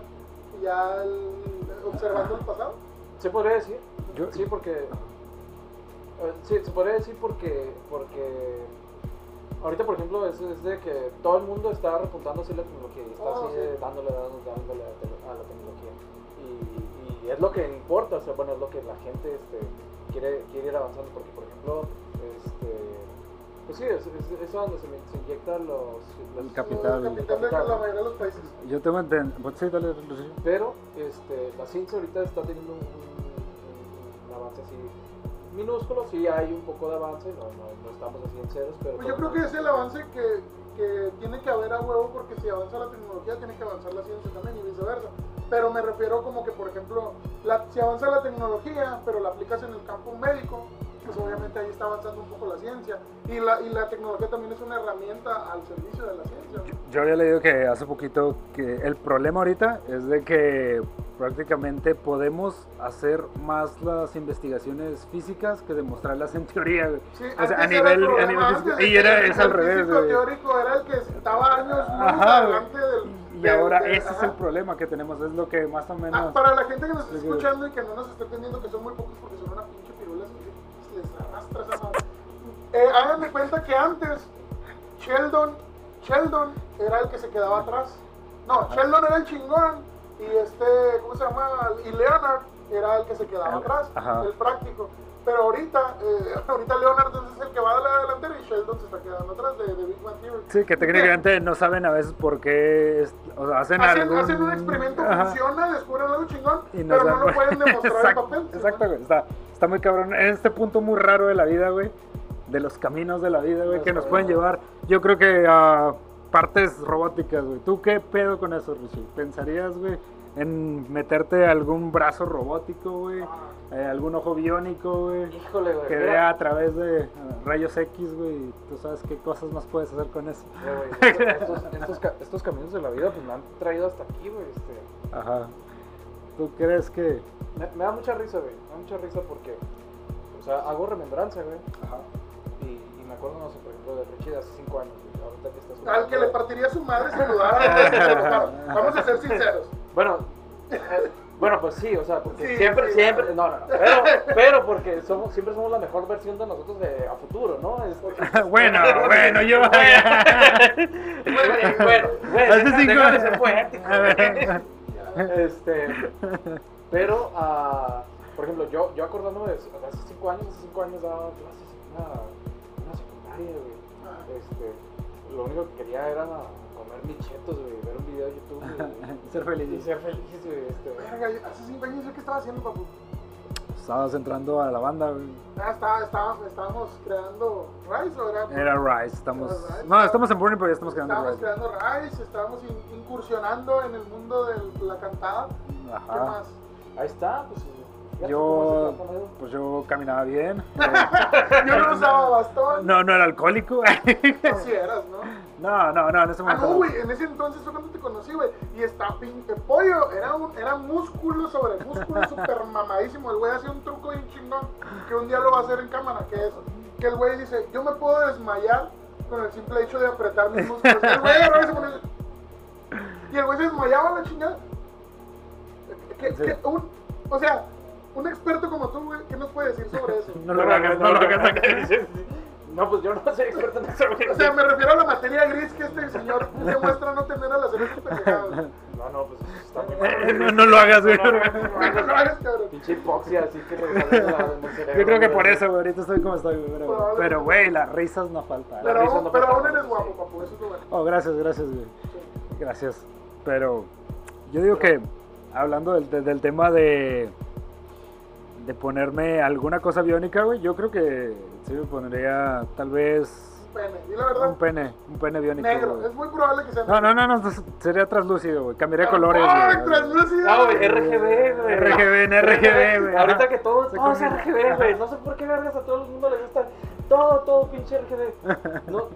ya el- observando el pasado. Se podría decir, Yo- sí, porque. Eh, sí, se podría decir porque. porque ahorita, por ejemplo, es, es de que todo el mundo está repuntando así la tecnología y está Oh, así sí. dándole, dándole, dándole a, la te- a la tecnología. Y, y es lo que importa, o sea, bueno, es lo que la gente este, quiere, quiere ir avanzando, porque, por ejemplo, este. Pues sí, es, es, es donde se, se inyectan los, los- El capital. El capital de capital. la mayoría de los países. Yo tengo entendido. Pues sí, dale. Pero este, la ciencia ahorita está teniendo un, un- un avance así minúsculo, sí hay un poco de avance, no, no, no estamos así en ceros, pero... Pues yo creo que es el avance que, que tiene que haber a huevo porque si avanza la tecnología tiene que avanzar la ciencia también y viceversa. Pero me refiero como que, por ejemplo, la- si avanza la tecnología, pero la aplicas en el campo médico, pues obviamente ahí está avanzando un poco la ciencia. Y la, y la tecnología también es una herramienta al servicio de la ciencia. ¿no? Yo había leído que hace poquito que el problema ahorita es de que prácticamente podemos hacer más las investigaciones físicas que demostrarlas en teoría. Sí, O sea, a el nivel, a nivel físico. Y era, el- es al el revés. güey. teórico era el que estaba años Ajá, güey. adelante del... Y ahora del- ese es ajá. el problema que tenemos, es lo que más o Ah, menos... para la gente que nos está escuchando y que no nos está entendiendo, que son muy pocos porque son una pinche pirula, les arrastra esa madre. Eh, hagan de cuenta que antes Sheldon, Sheldon era el que se quedaba atrás. No, Sheldon era el chingón y este, ¿cómo se llama? Y Leonard era el que se quedaba El- atrás, ajá. el práctico. Pero ahorita, eh, ahorita Leonard es el que va a la delantera y Sheldon se está quedando atrás de, de Big Bang Theory. Sí, que técnicamente no saben a veces por qué es- o sea, hacen, Hacen, algún... hacen un experimento, Ajá. funciona, descubren algo chingón, Y nos pero dan- no lo pueden demostrar exacto, en papel. Exacto, güey. Está, está muy cabrón. En este punto muy raro de la vida, güey. De los caminos de la vida, güey, que nos pueden llevar. Yo creo que a partes robóticas, güey. ¿Tú qué pedo con eso, Richie? ¿Pensarías, güey, en meterte algún brazo robótico, güey? Eh, ¿Algún ojo biónico, güey? Híjole, güey. Que vea a través de eh, rayos X, güey. Tú sabes qué cosas más puedes hacer con eso. güey, estos, estos, estos estos caminos de la vida pues me han traído hasta aquí, güey. Este, Ajá. ¿Tú crees que.? me, me da mucha risa, güey. Me da mucha risa porque, o sea, hago remembranza, güey. Ajá. Sé, por ejemplo, de Richie de hace 5 años. Ahorita que estás Al que le partiría su madre saludar. Vamos a ser sinceros. Bueno, eh, bueno, pues sí, o sea, porque Sí, siempre, sí. siempre, no, no, no, pero, pero porque somos, siempre somos la mejor versión de nosotros de, a futuro, ¿no? Este, bueno, bueno, yo. bueno, bueno, bueno, Hace cinco años. A ver. Este, pero, ah, por ejemplo, yo, yo acordándome de, hace cinco años, hace cinco años daba clases en una, güey. Este, lo único que quería era comer mis chetos, güey, ver un video de YouTube güey, Ser y feliz. ser feliz, güey. Este, Verga, hace cinco años, ¿yo qué estaba haciendo, papu? Estabas entrando a la banda, güey. Ah, estábamos, estábamos creando Rise, ¿o era? Era Rise, estamos. Era. No, estamos en Burning, pero ya estamos quedando en Estábamos Rise. creando Rise, estábamos in- incursionando en el mundo de la cantada. ¿Qué más? Ahí está, pues. Yo, pues yo caminaba bien. Eh, Yo no usaba bastón. No, no era alcohólico. Así eras, ¿no? No, no, no, en ese Ah, momento. no, güey, en ese entonces fue cuando te conocí, güey. Y está pinche pollo, era, un, era músculo sobre músculo, súper mamadísimo. El güey hacía un truco bien chingón que un día lo va a hacer en cámara, que es que el güey dice, yo me puedo desmayar con el simple hecho de apretar mis músculos. El güey agarró y el güey se desmayaba la chingada. ¿Qué- Sí. qué- un- o sea, un experto como tú, güey, ¿qué nos puede decir sobre eso? No lo hagas, no lo hagas. No, pues yo no soy experto en eso, güey. O sea, me refiero a la materia gris que este señor demuestra no tener al hacer estos pendejadas. No, no, pues está muy Eh, mal. No, no lo hagas, güey. No, no, no, no, Güey, no lo hagas, cabrón. Pinche hipoxia, así que Yo creo que por eso, güey, ahorita estoy como estoy, güey. Pero, güey, las risas no faltan. Pero, pero aún eres guapo, papu, eso es lo bueno. Oh, gracias, gracias, güey. Gracias. Pero yo digo que, hablando del tema de, de ponerme alguna cosa biónica, güey, yo creo que sí me pondría tal vez Un pene, y la verdad, un pene, un pene biónico. negro. güey. Es muy probable que sea No, no, no, no, sería translúcido, güey. Cambiaría colores, ¡Ay, güey. translúcido! Ah, güey, RGB, güey. RGB, en RGB, güey. Ahorita que todo, Se todo es combina. RGB, güey. No sé por qué vergas a todo el mundo le gusta. Todo, todo pinche RGB. No,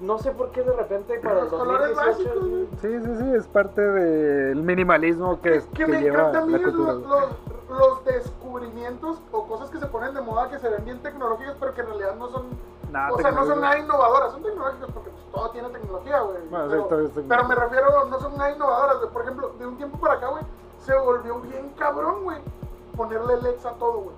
no sé por qué de repente para Los colores 2018. básicos, güey. Sí, sí, sí, es parte del minimalismo que, Es que que me lleva encanta a mí la es cultura. los, los, los descubrimientos o cosas que se ponen de moda que se ven bien tecnológicas, pero que en realidad no son. Nah, o sea, no son nada innovadoras, son tecnológicas porque pues, todo tiene tecnología, güey. Bueno, pero, es me refiero, no son nada innovadoras. Por ejemplo, de un tiempo para acá, güey, se volvió bien cabrón, güey, ponerle LEDs a todo, güey.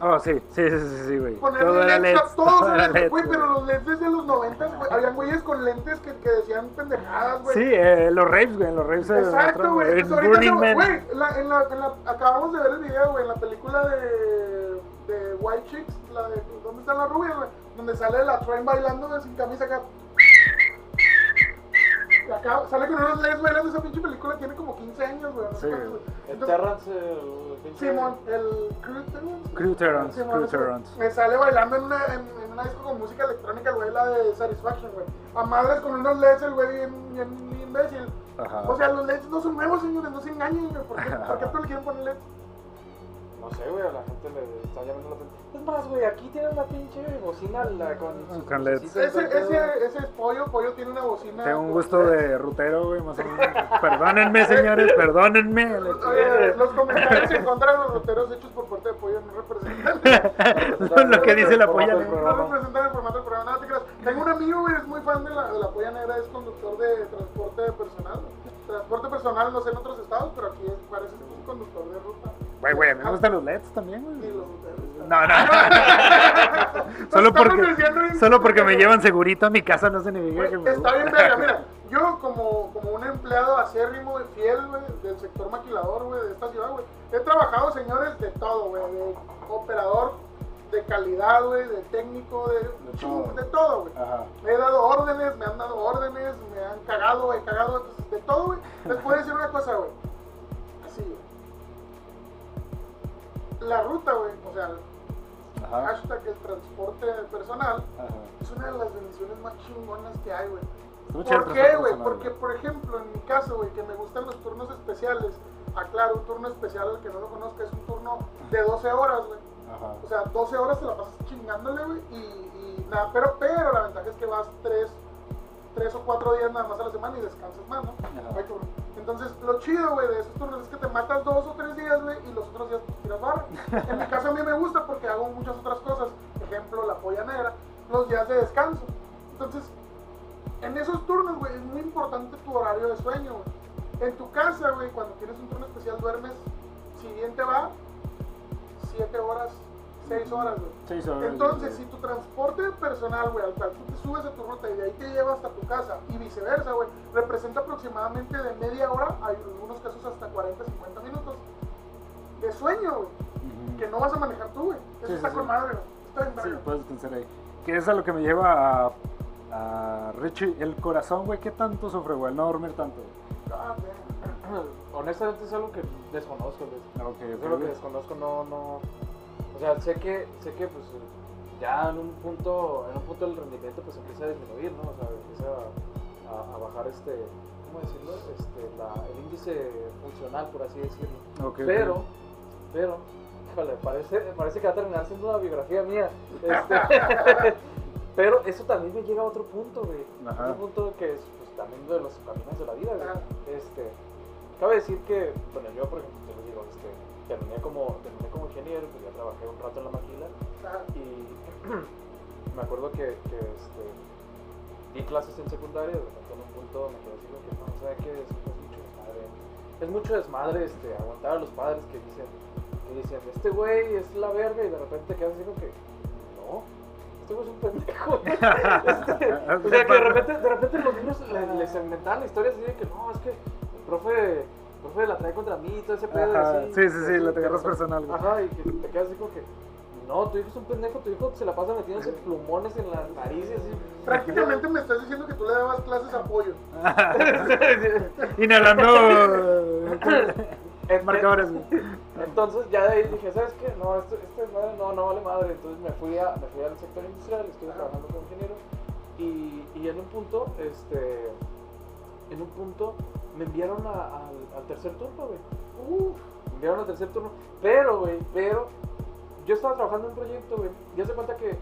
Oh, sí, sí, sí, sí, sí, güey. Ponerle Todo era lentes todos, era güey. LED, Güey, pero los leds desde los 90, güey. Habían güeyes con lentes que, que decían pendejadas, güey. Sí, eh, los raves, güey, los raves Exacto, güey. en Pues ahorita Burning Man. Güey, la- en la, en la, acabamos de ver el video, güey, en la película de, de White Chicks, la de ¿Dónde están las rubias, güey? Donde sale la Train bailando sin camisa acá. Sale con unos leds bailando esa pinche película, tiene como 15 años, güey. No sé Sí, cuántos, güey. güey. El pinche. Simón, el Crew Terrance. Crew Terrance, Simón, Crew ese, Terrance. Me sale bailando en una, en, en una disco con música electrónica, el güey, la de Satisfaction, güey. A madres con unos LEDs, el güey, bien, bien imbécil. Ajá. O sea, los LEDs no son nuevos, señores, no se engañen, güey. ¿Por qué, ¿por qué tú le quieren poner LEDs? No sé, güey, a la gente le está llamando la atención. Es más, güey, aquí tienes la pinche bocina la, con. Con LEDs. Ese, ese, ese es pollo, pollo tiene una bocina. Tengo un gusto de rutero, güey, más o menos. Perdónenme, señores, perdónenme. Oye, los comentarios en contra de los roteros hechos por parte de pollo no representan. Lo que dice la polla negra. No representan el formato del programa, no te creas. Tengo un amigo, güey, es muy fan de la, de la polla negra, es conductor de transporte personal. Transporte personal, no sé en otros estados, pero aquí es, parece que es un conductor de ruta. Güey, güey, a mí me gustan los LEDs también, güey. los roteros. No, no. solo porque, solo porque me llevan segurito a mi casa no significa Güey, que me Está bien, verga, mira. Yo, como, como un empleado acérrimo y fiel, güey, del sector maquilador, güey, de esta ciudad, güey, he trabajado, señores, de todo, güey, de operador de calidad, güey, de técnico, de, todo. de todo, güey. Ajá. Me he dado órdenes, me han dado órdenes, me han cagado, he cagado, entonces, de todo, güey. Les puedo decir una cosa, güey. Así, güey. La ruta, güey, o sea, Ajá. hashtag el transporte personal, Ajá. es una de las bendiciones más chingonas que hay, güey. ¿Por qué, güey? Porque, por ejemplo, en mi caso, güey, que me gustan los turnos especiales. Aclaro, un turno especial, al que no lo conozca, es un turno de 12 horas, güey. O sea, 12 horas te la pasas chingándole, güey, y, y nada. Pero, pero la ventaja es que vas 3, tres o 4 días nada más a la semana y descansas más, ¿no? Ajá. Ay, cabrón. Entonces, lo chido, güey, de esos turnos es que te matas 2 o 3 días, güey, y los otros días pues, tiras barra. En mi caso, a mí me gusta porque hago muchas otras cosas. Ejemplo, la polla negra, los días de descanso. Entonces, en esos turnos, güey, es muy importante tu horario de sueño, güey. En tu casa, güey, cuando tienes un turno especial, duermes, si bien te va, 7 horas, 6 horas, güey. Seis horas, Entonces, si tu transporte personal, güey, al cual tú te subes a tu ruta y de ahí te lleva hasta tu casa y viceversa, güey, representa aproximadamente de media hora, hay en algunos casos hasta 40, 50 minutos de sueño, güey, que no vas a manejar tú, güey. Eso Sí, está sí, con madre, güey. Está Sí, puedes descansar ahí. Que es a lo que me lleva a, a Richie. El corazón, güey, ¿qué tanto sufre, güey? No dormir tanto. Ah. Honestamente es algo que desconozco, güey. Ah, Es algo que desconozco, no, no. O sea, sé que, sé que pues ya en un punto, en un punto el rendimiento pues empieza a disminuir, ¿no? O sea, empieza a, a bajar este, ¿cómo decirlo? Este, la, el índice funcional, por así decirlo. Pero, pero, híjole, parece, parece que va a terminar siendo una biografía mía. Este, pero eso también me llega a otro punto, güey. Ajá. Otro punto que es pues, también de los caminos de la vida, güey. Este, cabe decir que, bueno, yo, por ejemplo, te lo digo, este, terminé como, terminé como ingeniero, pues ya trabajé un rato en la maquila y me acuerdo que, que este, di clases en secundaria, de repente en un punto me quedé así que no, ¿sabe qué? Es, es mucho desmadre. Es mucho desmadre este, aguantar a los padres que dicen, que dicen, este güey es la verga y de repente te quedas así como que, no, este güey es un pendejo. Este, o sea, que de repente, de repente los niños le- les inventaban historias así de que no, es que el profe, profe la trae contra mí y todo ese pedo. y Ajá, así, sí, sí, sí, la te agarras personal, güey. Ajá, y que te quedas así como que, no, tu hijo es un pendejo, tu hijo se la pasa metiéndose plumones en la nariz y así. Prácticamente me estás diciendo que tú le dabas clases a pollo. Inhalando Este, marcadores. Entonces ya de ahí dije, ¿sabes qué? No, esto, esto es madre, no, no vale madre. Entonces me fui, a, me fui al sector industrial, estuve trabajando como ingeniero. Y, y en un punto, este, en un punto me enviaron a- al, al tercer turno, güey. Uf, Me enviaron al tercer turno. Pero, güey, pero yo estaba trabajando en un proyecto, güey. Y hace cuenta que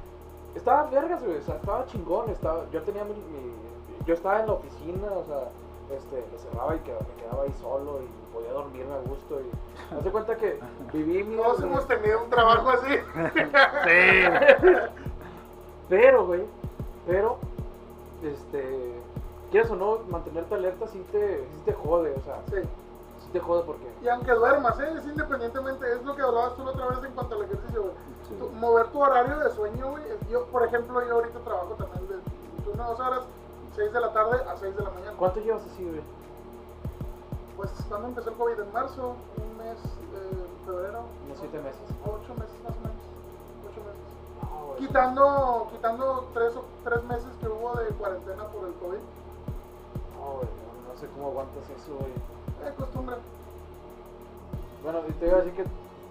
estaba vergas, güey. O sea, estaba chingón. Estaba, yo tenía mi, mi- Yo estaba en la oficina, o sea, este, me cerraba y quedaba, me quedaba ahí solo y podía dormirme a gusto. Y hace cuenta que viví mi. todos hemos tenido un trabajo así. Pero, güey, pero, este, quieras o no, mantenerte alerta sí te, sí te jode, o sea, Sí. sí te jode porque. Y aunque duermas, ¿eh? es independientemente, es lo que hablabas tú la otra vez en cuanto al ejercicio, güey. Sí. Tu- Mover tu horario de sueño, güey. Yo, por ejemplo, yo ahorita trabajo también de de dos horas, 6 de la tarde a 6 de la mañana. ¿Cuánto llevas así, güey? Pues cuando empezó el COVID en marzo, un mes, eh, febrero. Unos siete meses. 8 meses más o menos. 8 meses. No, güey. Quitando, quitando tres, o- tres meses que hubo de cuarentena por el COVID. No, güey, no, no sé cómo aguantas eso, güey. Es costumbre. Bueno, y te iba a decir que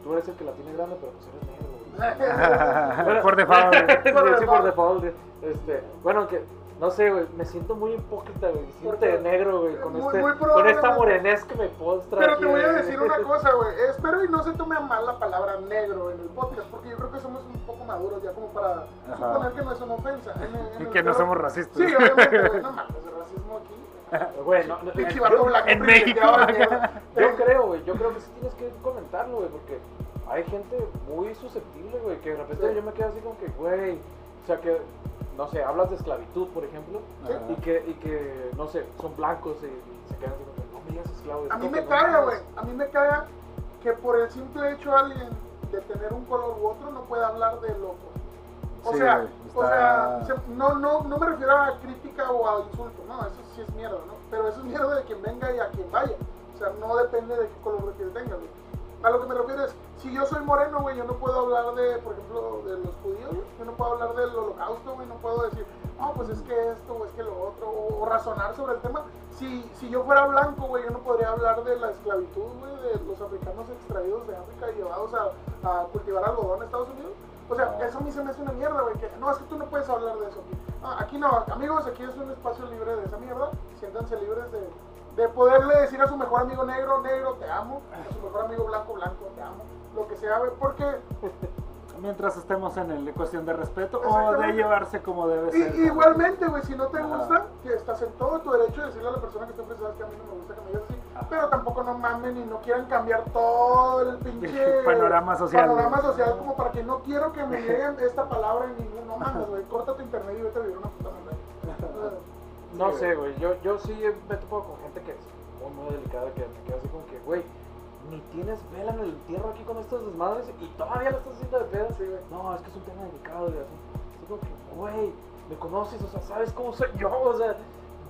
tú eres el que la tiene grande, pero pues eres negro, güey. Bueno, Por default. sí, Por sí, por default. Este, bueno, que no sé, güey, me siento muy hipócrita, güey. ¿Por Siento de negro, güey, con, Muy- este, muy con esta morenés que me postra. Pero aquí, te voy a decir una cosa, güey. Espero y no se tome a mal la palabra negro en el podcast, porque yo creo que somos un poco maduros ya como para Ajá. suponer que no es una ofensa. En el- en Y que no somos racistas. Sí, obviamente, güey. No mames, racismo aquí. Güey, no, blanco en México. Yo creo, güey, yo creo que sí tienes que comentarlo, güey, porque hay gente muy susceptible, güey, que de repente Sí. yo me quedo así como que, güey, o sea que, no sé, hablas de esclavitud, por ejemplo, y que, y que, no sé, son blancos y, y se quedan así como que, no me digas esclavo. es A mí me caga, mames". güey. A mí me caga que por el simple hecho alguien de tener un color u otro no pueda hablar de loco. O Sí, sea, o sea, se- no, no, no me refiero a crítica o a insulto, no, eso sí es mierda, ¿no? Pero eso es mierda de quien venga y a quien vaya. O sea, no depende de qué color de piel tenga, güey. A lo que me refiero es, si yo soy moreno, güey, yo no puedo hablar de, por ejemplo, de los judíos, güey. yo no puedo hablar del holocausto, güey, no puedo decir, no, pues es que esto o es que lo otro, o, o razonar sobre el tema. Si, si yo fuera blanco, güey, yo no podría hablar de la esclavitud, güey, de los africanos extraídos de África y llevados a, a cultivar algodón en Estados Unidos. O sea, eso a mí se me hace una mierda, güey, que no, es que tú no puedes hablar de eso aquí. Ah, aquí no, amigos, aquí es un espacio libre de esa mierda, siéntanse libres de, de poderle decir a su mejor amigo negro, negro, te amo, a su mejor amigo blanco, blanco, te amo, lo que sea, güey, porque Mientras estemos en el cuestión de respeto o de llevarse como debe Y- ser. igualmente, güey, si no te gusta, que estás en todo tu derecho de decirle a la persona que ofrece, sabes que a mí no me gusta que me digas. Pero tampoco no mamen y no quieran cambiar todo el pinche Panorama social, panorama güey. social como para que no quiero que me lleguen esta palabra en ningún, no mames, güey, corta tu internet y vete a vivir una puta madre. No Sí, sé, güey. Yo, yo sí me topo con gente que es muy, muy delicada, que me quedo así como que, güey, ni tienes vela en el entierro aquí con estos desmadres y todavía lo estás haciendo de pedo. Sí, güey. No, es que es un tema delicado, y así. Así como que, güey, me conoces, o sea, sabes cómo soy yo, o sea,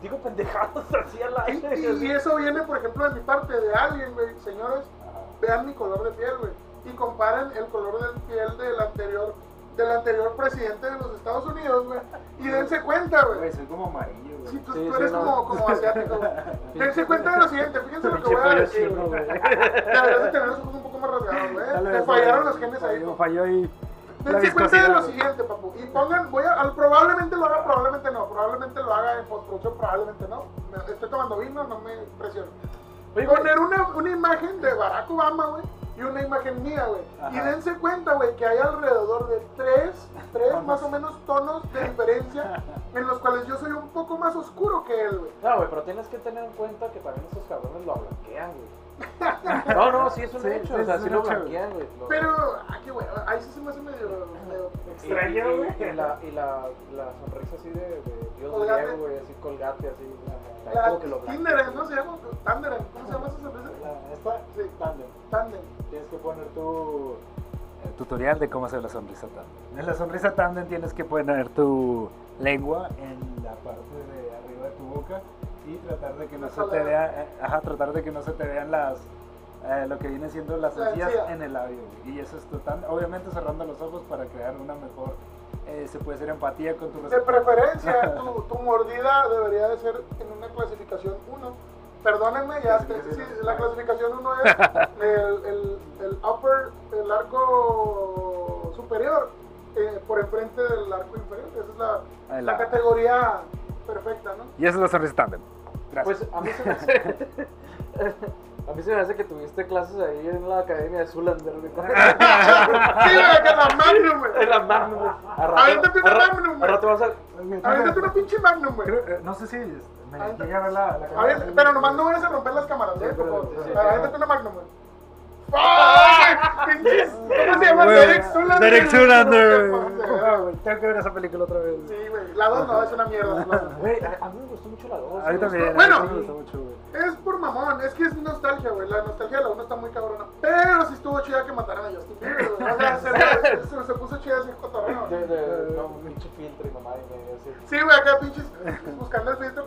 digo pendejadas así al Y, aire. y- y eso viene, por ejemplo, de mi parte, de alguien, güey, señores, vean mi color de piel, güey, y comparen el color de piel del anterior, del anterior presidente de los Estados Unidos, güey, y dense cuenta, güey. Güey, soy como amarillo, güey. Si tú, Sí, tú sí, eres no. como, como asiático, güey. Dense cuenta de lo siguiente, fíjense lo que voy a decir, güey. Deberías de tener los ojos un poco más rasgados, güey. Te fallaron los genes ahí. Falló, falló ahí. Dense cuenta de lo siguiente, papu. Y pongan, voy a, probablemente lo haga, probablemente no. Probablemente lo haga en postproducción, probablemente no. Me- estoy tomando vino, no me presiono. Oye, Poner una, una imagen de Barack Obama, güey, y una imagen mía, güey. Y dense cuenta, güey, que hay alrededor de tres, tres más o menos tonos de diferencia en los cuales yo soy un poco más oscuro que él, güey. No, güey, pero tienes que tener en cuenta que también esos cabrones lo blanquean, güey. No, no, sí es un Sí, hecho, sí, o sea, es sí lo blanquean, güey. Lo- Pero, aquí, güey, ahí sí se me hace medio, Extraño, y- güey. Y, la, y la, la sonrisa así de, de Dios griego, güey, así colgate, así. La como que lo blanquean. Tinder, ¿no se llama? Tanderen, ¿cómo se llama esa sorpresa? La- Esta, Sí. tandem. Tandem. Tienes que poner tu el tutorial de cómo hacer la sonrisa tandem. En la sonrisa tandem tienes que poner tu lengua en la parte de arriba de tu boca y tratar de que no se te vea, eh, ajá, tratar de que no se te vean las eh, lo que viene siendo las La encías encía. en el labio. Y eso es total, obviamente cerrando los ojos para crear una mejor eh, se puede hacer empatía con tu De preferencia, tu, tu mordida debería de ser en una clasificación 1. Perdónenme, ya te- sí, la clasificación 1 es el, el, el upper, el arco superior eh, por enfrente del arco inferior. Esa es la, la categoría perfecta, ¿no? Y esa es la sonrisa tandem. Gracias. Pues a mí se me hace. A mí se me hace que tuviste clases ahí en la academia de Zulander, güey. Sí, güey, que la Magnum, güey. En la Magnum, güey. A rato- Aviéntate una Magnum, a güey. rato vas a. Aviéntate una pinche Magnum, güey. Eh, no sé si me Ahí está. llega a ver la, la A cámara. ver, pero nomás no vayas a romper las cámaras, ¿eh? Aviéntate sí. una Magnum, güey. ¿Cómo se llama? Derek Zoolander. Derek güey, Tengo que ver esa película otra vez. Sí, güey. La 2 no, es una mierda. Güey, a, a mí me gustó mucho la 2. A mí también. Bueno. a mí me gustó mucho, güey. Es por mamón, es que es nostalgia, güey. La nostalgia de la 1 está muy cabrona. Pero sí estuvo chida que mataran a Justin Bieber. O sea, se, puso chida ese cotorreo. De, de, no, pinche filtro y mamá y medio. Sí, güey, acá pinches buscando el filtro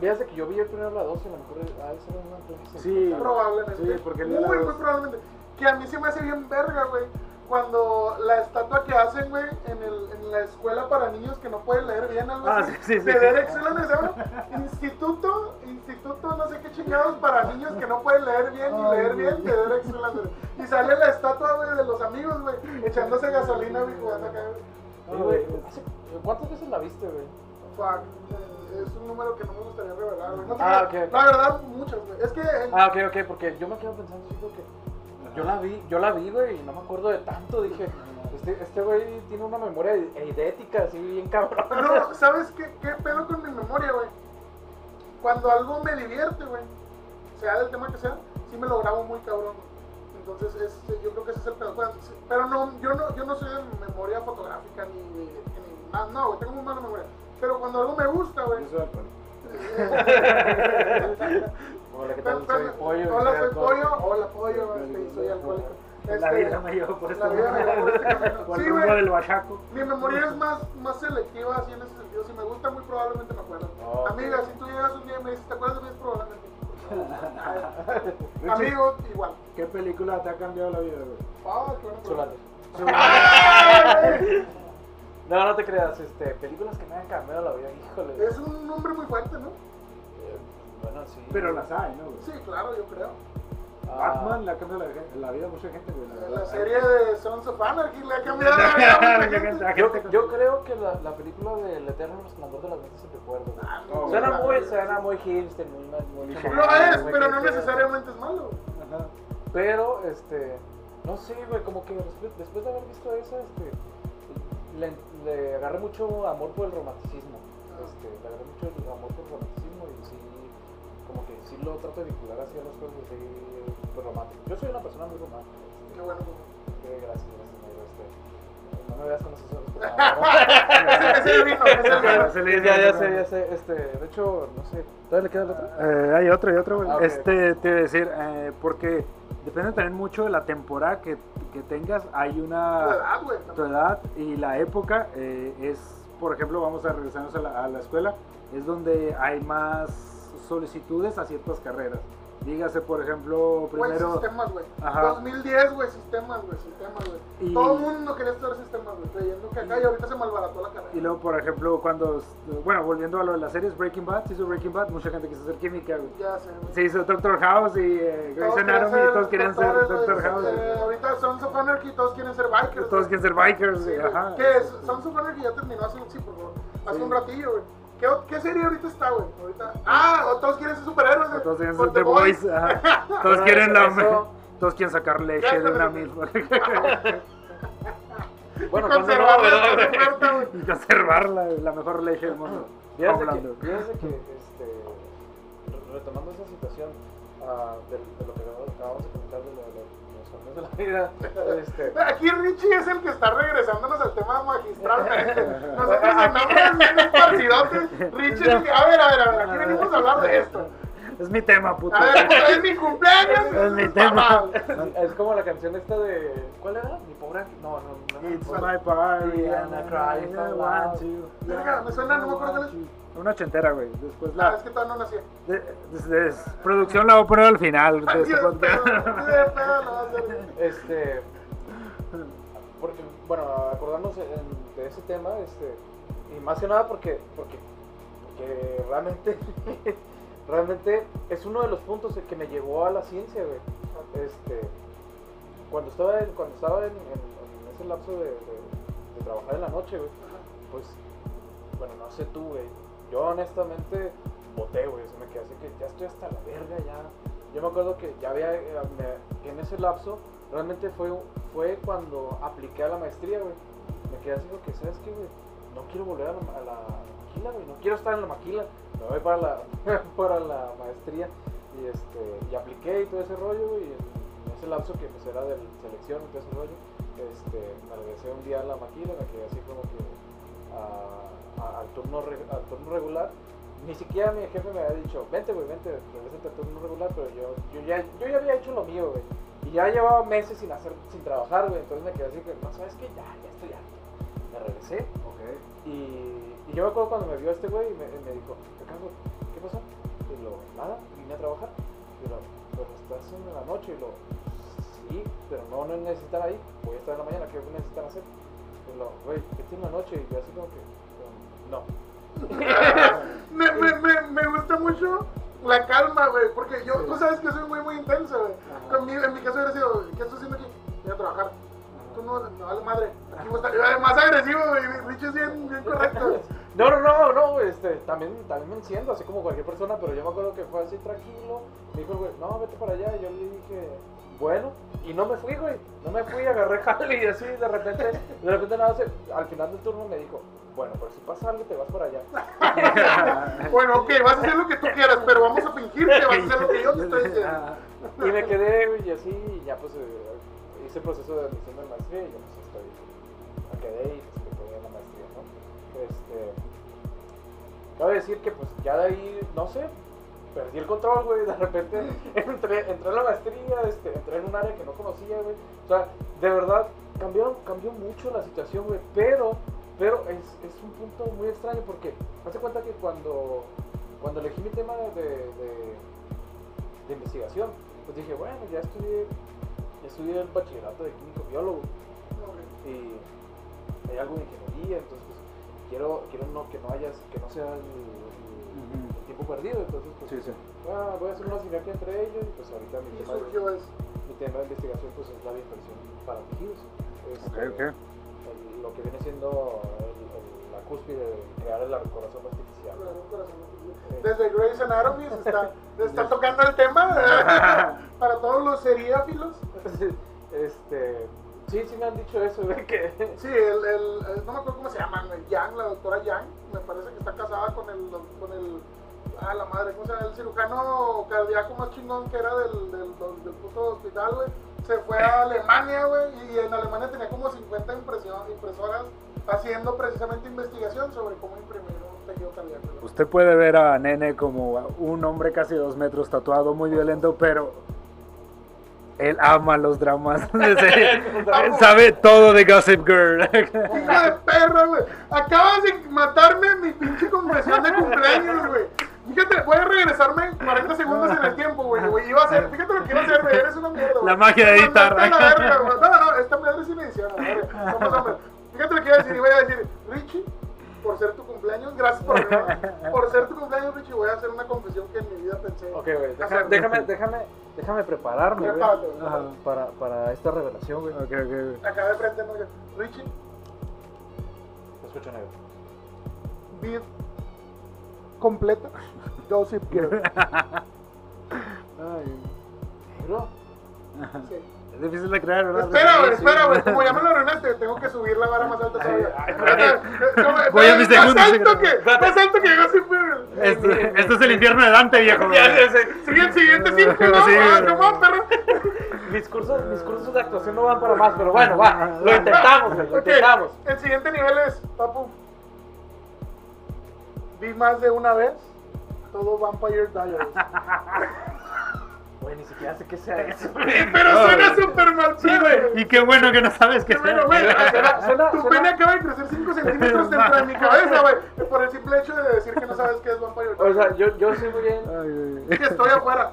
Fíjate fíjate que yo vi el primero la 2 y a lo mejor ah, esa era una clase. Sí. Probablemente. Sí, porque muy, muy probablemente. Que a mí se me hace bien verga, güey. Cuando la estatua que hacen, güey, en, el, en la escuela para niños que no pueden leer bien, algo Ah, así. sí, sí, sí. Instituto, instituto, no sé qué chingados para niños que no pueden leer bien ni leer bien, de Derek Zoolander. Y sale la estatua, güey, de los amigos, güey, echándose gasolina, güey, jugando acá, güey. ¿Cuántas veces la viste, güey? Fuck. Es un número que no me gustaría revelar, güey. No te Ah, creo. ok. La verdad, muchas, güey. Es que. en- Ah, ok, ok, porque yo me quedo pensando así como que yo la vi, yo la vi, güey, y no me acuerdo de tanto, dije, este, este güey tiene una memoria eidética así bien cabrón. No, ¿sabes qué, qué pedo con mi memoria, güey? Cuando algo me divierte, güey, sea del tema que sea, sí me lo grabo muy cabrón. Entonces, es, yo creo que ese es el pedo. Sí, Pero no, yo no, yo no soy de memoria fotográfica ni. Ni, nada, no, güey, tengo muy mala memoria. Pero cuando algo me gusta, güey. Yo soy alcohólico. Hola, ¿qué tal? Soy pollo. Hola, soy pollo. Hola, pollo. este, soy alcohólico. La Este, vida me llevó por este la vida me llevó por este. Por Sí, el rumbo güey. del bachaco. Mi memoria es más, más selectiva así en ese sentido. Si me gusta, muy probablemente me acuerdo. Ok. Amiga, si tú llegas un día y me dices, ¿te acuerdas de mí? Es probable- Richie, Amigos, igual. ¿Qué película te ha cambiado la vida, güey? Ah, qué. No, no te creas, este, películas que me han cambiado la vida, híjole. Es un nombre muy fuerte, ¿no? Eh, Bueno, sí. Pero las hay, ¿no, güey? Sí, claro, yo creo. Ah, Batman le ha cambiado la, la vida a mucha gente, güey. la serie de Sons of Anarchy le ha cambiado la vida a mucha gente. Yo, yo creo que la, la película del Eterno Resplandor de las Mentes sin recuerdo. Ah, Oh, Suena claro. muy, suena muy hipster, muy, muy. Lo es, pero no necesariamente es malo. Ajá. Pero, este, no sé, güey, como que después, después de haber visto eso, este, le, le agarré mucho amor por el romanticismo. Este, le agarré mucho el amor por el romanticismo y sí, como que sí lo trato de vincular así a las cosas así, pues románticas. Yo soy una persona muy romántica. este, Qué bueno. pues. eh, gracias, gracias, negro, este, no me veas con esos ojos. por ya, ya sé, ya sé, este, de hecho, no sé, ¿todavía le queda el otro? Eh, hay otro, hay otro. Ah. Este, te iba a decir, eh, porque depende también mucho de la temporada que, que tengas. Hay Tu una. edad, güey. Tu edad y la época eh, es, por ejemplo, vamos a regresarnos a la, a la escuela, es donde hay más solicitudes a ciertas carreras. Dígase, por ejemplo, Güey, primero. sistemas, güey. Ajá. 2010, güey, sistemas, güey, sistemas, güey. Y- Todo el mundo quería estudiar sistemas, güey, creyendo que acá y ahorita se malbarató la carrera. Y luego, por ejemplo, cuando. Bueno, volviendo a lo de las series, Breaking Bad, se hizo Breaking Bad, mucha gente quiso hacer química, güey. Ya sé, güey. Se hizo Doctor House y eh, Grey's Anatomy, ser todos querían ser Doctor. House. Eh, ahorita Sons of Anarchy, todos quieren ser bikers. Todos quieren ser bikers, Sí, ajá. ¿Qué es? Sons of Anarchy ya terminó hace, sí, por favor, hace Sí. un ratillo, güey. ¿Qué, ¿Qué serie ahorita está, güey? Ahorita... Ah, o todos quieren ser superhéroes, güey. Todos quieren ser The Boys, ajá. Todos quieren la. eso- Todos quieren sacar leche de una misma. Bueno, Y cuando no, conservarla y conservarla, la mejor leche del mundo. Fíjate que, Hablando. fíjate que este, re- retomando esa situación ah, de, de lo que acabamos- de comentar de, lo- de los cambios de la vida, este, Aquí Richie es el que está regresándonos al tema magistralmente. Nosotros andamos. Richie a ver, a ver, a ver, aquí venimos a hablar de esto. Es mi tema, puto. A ver, es mi cumpleaños. Es mi tema. es como la canción esta de. ¿Cuál era? Mi pobre. No, no, no. It's my party and I cry if I want to. Verga, me suena, no me acuerdo cuál es. Una ochentera, güey. Después Ah, la. es que todavía no nacía. de- de- de- producción la voy a poner al final de Ay, este. Este. Porque, bueno, acordarnos de ese tema, este. Y más que nada porque. Porque, porque realmente. realmente es uno de los puntos que me llevó a la ciencia, güey. Este. Cuando estaba en, cuando estaba en, en- en ese lapso de, de- de trabajar en la noche, güey, pues. Bueno, no sé tú, güey. Yo honestamente voté, güey. Se me quedé así que ya estoy hasta la verga, ya. Yo me acuerdo que ya había, eh, me- que en ese lapso, realmente fue, fue cuando apliqué a la maestría, güey. Me quedé así porque, ¿sabes qué, güey? No quiero volver a la, a la maquila, güey. No quiero estar en la maquila. Me voy para la, para la maestría. Y, este, y apliqué y todo ese rollo, güey. Y en, ese lapso que pues, era de selección y todo ese rollo, este, me regresé un día a la maquila, me quedé así como que a- a- al, turno, al turno regular. Ni siquiera mi jefe me había dicho, vente, güey, vente, regrésate al turno regular, pero yo, yo, ya, yo ya había hecho lo mío, güey. Y ya llevaba meses sin hacer, sin trabajar, güey. Entonces me quedé así que, no, ¿sabes qué? Ya, ya estoy harto. Me regresé y, y yo me acuerdo cuando me vio este güey y me, me dijo, Ricardo, ¿qué pasó? Y lo, nada, vine a trabajar. Y lo, pero estás en la noche. Y lo, sí, pero no, no necesitan ahí. Voy a estar en la mañana, ¿qué necesitan hacer? Y lo, güey, ¿qué tiene en la noche? Y yo así como que, no. me, me, me, me gusta mucho la calma, güey. Porque yo, tú sabes que soy muy, muy intenso, güey. En mi, caso hubiera sido, ¿qué estás haciendo aquí? Voy a trabajar. Tú no, me vale madre. Aquí voy a estar. Más agresivo, güey. Richie es bien, bien correcto. No, no, no, no, güey, este, también, también me enciendo, así como cualquier persona, pero yo me acuerdo que fue así tranquilo. Me dijo el güey, no, vete para allá. Y yo le dije, bueno, y no me fui, güey. No me fui, agarré jale y así, de repente, de repente nada, se- al final del turno me dijo, bueno, pero si pasa algo, te vas para allá. Bueno, ok, vas a hacer lo que tú quieras, pero vamos a fingir que vas a hacer lo que yo te estoy diciendo. Y me quedé, güey, y así, y ya pues eh, hice el proceso de admisión de maestría y ya pues estoy, me quedé y pues me quedé en la maestría, ¿no? Este, cabe decir que pues ya de ahí, no sé, perdí el control, güey, de repente entré, entré en la maestría, este, entré en un área que no conocía, güey, o sea, de verdad, cambió, cambió mucho la situación, güey, pero, pero es, es un punto muy extraño porque, hace cuenta que cuando, cuando elegí mi tema de, de, de investigación, pues dije, bueno, ya estudié, ya estudié el bachillerato de químico biólogo y hay algo de ingeniería, entonces quiero, quiero no, que no hayas, que no sea el, el- el tiempo perdido, entonces pues Sí, sí. ah, voy a hacer una sinergia entre ellos y pues ahorita mi tema, de, mi tema de investigación pues es la bioinversión para tejidos. Este, Ok, ok. el- lo que viene siendo el- el- la cúspide de crear el corazón artificial. Corazón. Desde Grey's Anatomy se está, se está tocando el tema para todos los seriáfilos. este, sí, sí me han dicho eso, güey, que Sí, el, el, el- no me acuerdo cómo se llama, el Yang, la doctora Yang, me parece que está casada con el, con el, ah, la madre, ¿cómo se llama? El cirujano cardíaco más chingón que era del, del, del, del puto hospital, güey. Se fue a Alemania, güey, y en Alemania tenía como 50 impresio- impresoras haciendo precisamente investigación sobre cómo imprimir un tejido cardíaco. Usted puede ver a Nene como un hombre casi dos metros tatuado, muy violento, pero él ama los dramas. él sabe todo de Gossip Girl. Hija de perra, güey. Acabas de matarme mi pinche confesión de cumpleaños, güey. Fíjate, voy a regresarme 40 segundos en el tiempo, güey. güey. Iba a hacer, fíjate lo que iba a hacer, güey. Eres una mierda, güey. La magia de editar. güey. No, no, esta madre. Somos hombres. Fíjate lo que iba a decir. Iba a decir, Richie, por ser tu cumpleaños, gracias por. Por ser tu cumpleaños, Richie, voy a hacer una confesión que en mi vida pensé. Ok, güey, déjame, déjame, déjame prepararme, güey. Ajá. para, para esta revelación, güey. Ok, ok. Acá de frente, no, Richie, Te escucho, negro. vid completa. Gossip Girl. Ay, Negro, Sí. Es difícil de creer, ¿verdad? Espera, güey, espera, güey. Como ya me lo arruinaste, tengo que subir la vara más alta todavía. Voy a mi más segundo, alto que, más alto que Gossip Girl. Esto, esto es el infierno de Dante, viejo. Ya, ya sé. Sigue el siguiente cinco, ¿no? Sí, Ah, güey. ¿cómo, perro? Mis cursos, mis cursos de actuación no van para más, pero bueno, va, lo intentamos, güey, lo intentamos. El siguiente nivel es, papu. Vi más de una vez todo Vampire Diaries. Güey, ni siquiera sé qué sea eso. Pero No, suena súper mal, Sí, güey. Y qué bueno que no sabes qué Qué bueno, güey. Suena- suena- Tu suena- pene acaba de crecer 5 centímetros dentro de mi cabeza, güey. Por el simple hecho de decir que no sabes qué es Vampire O sea, yo, yo sé muy bien. Ay, Que estoy afuera.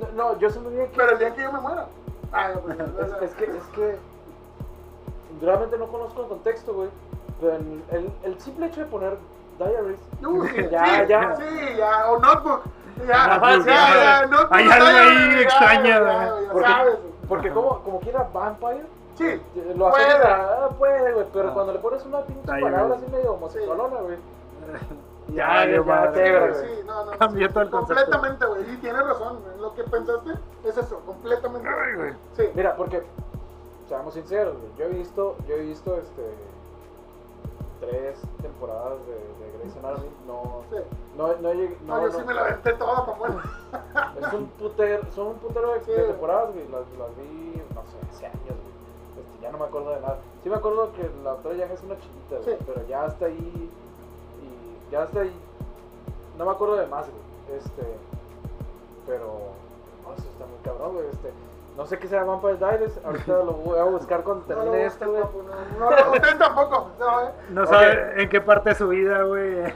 No, no, yo sé muy bien que. Pero el día que yo me muera. Ay, pues, Es, es que, es que. Realmente no conozco el contexto, güey. Pero el, el, el simple hecho de poner diaries. Uh, sí, Ya, sí, ya. Sí, ya. O notebook. Ya, Notebook, ya, ya. ya, notebook. Hay algo ahí extraño, Porque, porque como, como quiera Vampire. Sí, eh, Lo hace puede. ah, puede, güey. Pero Ah. cuando le pones una pinche Diaries. palabra así medio homosexualona, güey. Ya, Ya, ya, ya, qué, güey. Sí, no, no. Cambió sí, todo el concepto. Completamente, güey. Y tienes razón. Lo que pensaste es eso, completamente. Ay, güey. Sí. Mira, porque, seamos sinceros, güey, yo he visto, yo he visto este tres temporadas de, de Grey's Anatomy, no, Sí. no, no, No, no, yo sí me la aventé toda, papá. es un putero, son un putero de, Sí, de temporadas, güey, las, las vi, no sé, hace años, güey, Este, ya no me acuerdo de nada, sí me acuerdo que la doctora Yang es una chiquita, güey, Sí. pero ya hasta ahí, y ya hasta ahí, no me acuerdo de más, güey, este, pero, no, eso está muy cabrón, güey, este, no sé qué sea Vampire Diaries, ahorita lo voy a buscar cuando No termine busques, esto, güey. no, no, no, ustedes tampoco. No, eh. No Ok. sabe en qué parte de su vida, güey.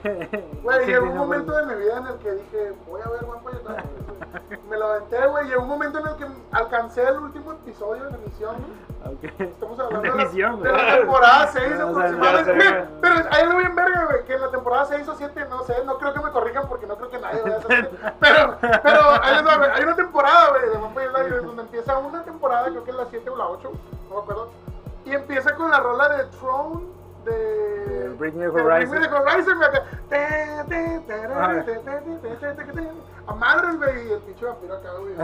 Güey, llegó un no, momento de mi vida en el que dije, voy a ver Vampire Diaries. Me lo aventé, güey. Llegó un momento en el que alcancé el último episodio de la emisión, güey. Ok. Estamos hablando de la, de la temporada 6 O sea, aproximadamente. ya sé, Güey, Pero ahí lo bien verga, güey, que en la temporada 6 o 7, no sé, no creo que me corrijan porque no creo que nadie vea esa. Pero, pero va, güey, hay una temporada, güey, de Vampire Diaries donde empieza una temporada, creo que es la 7 o la 8, no me acuerdo. Y empieza con la rola de Throne de... Bring Me Horizon. Bring Me Horizon, güey, A madres, güey, y el pinche vampiro acá, güey.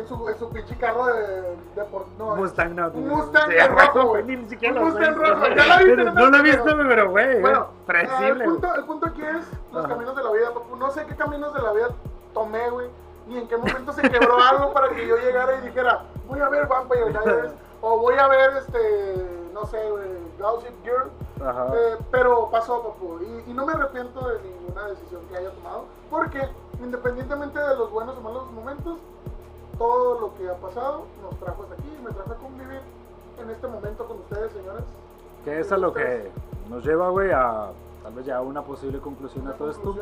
En su, en su pinche carro de... de por, no, Mustang no. Un Mustang Sí, rojo, güey. Ni siquiera Un Mustang rojo. ¿Ya la viste, no? No lo he visto, Pero- pero, güey. Bueno, el Predecible. punto, el punto aquí es los Ajá. caminos de la vida, papu. No sé qué caminos de la vida tomé, güey. Ni en qué momento se quebró algo para que yo llegara y dijera, voy a ver Vampire Diaries. o voy a ver, este, no sé, güey, Gossip Girl. Ajá. Eh, pero pasó, papu. Y, y no me arrepiento de ninguna decisión que haya tomado. Porque independientemente de los buenos o malos momentos, todo lo que ha pasado nos trajo hasta aquí. Me trajo a convivir en este momento con ustedes, señores. Que es a lo que nos lleva, güey, a tal vez ya a una posible conclusión a todo esto.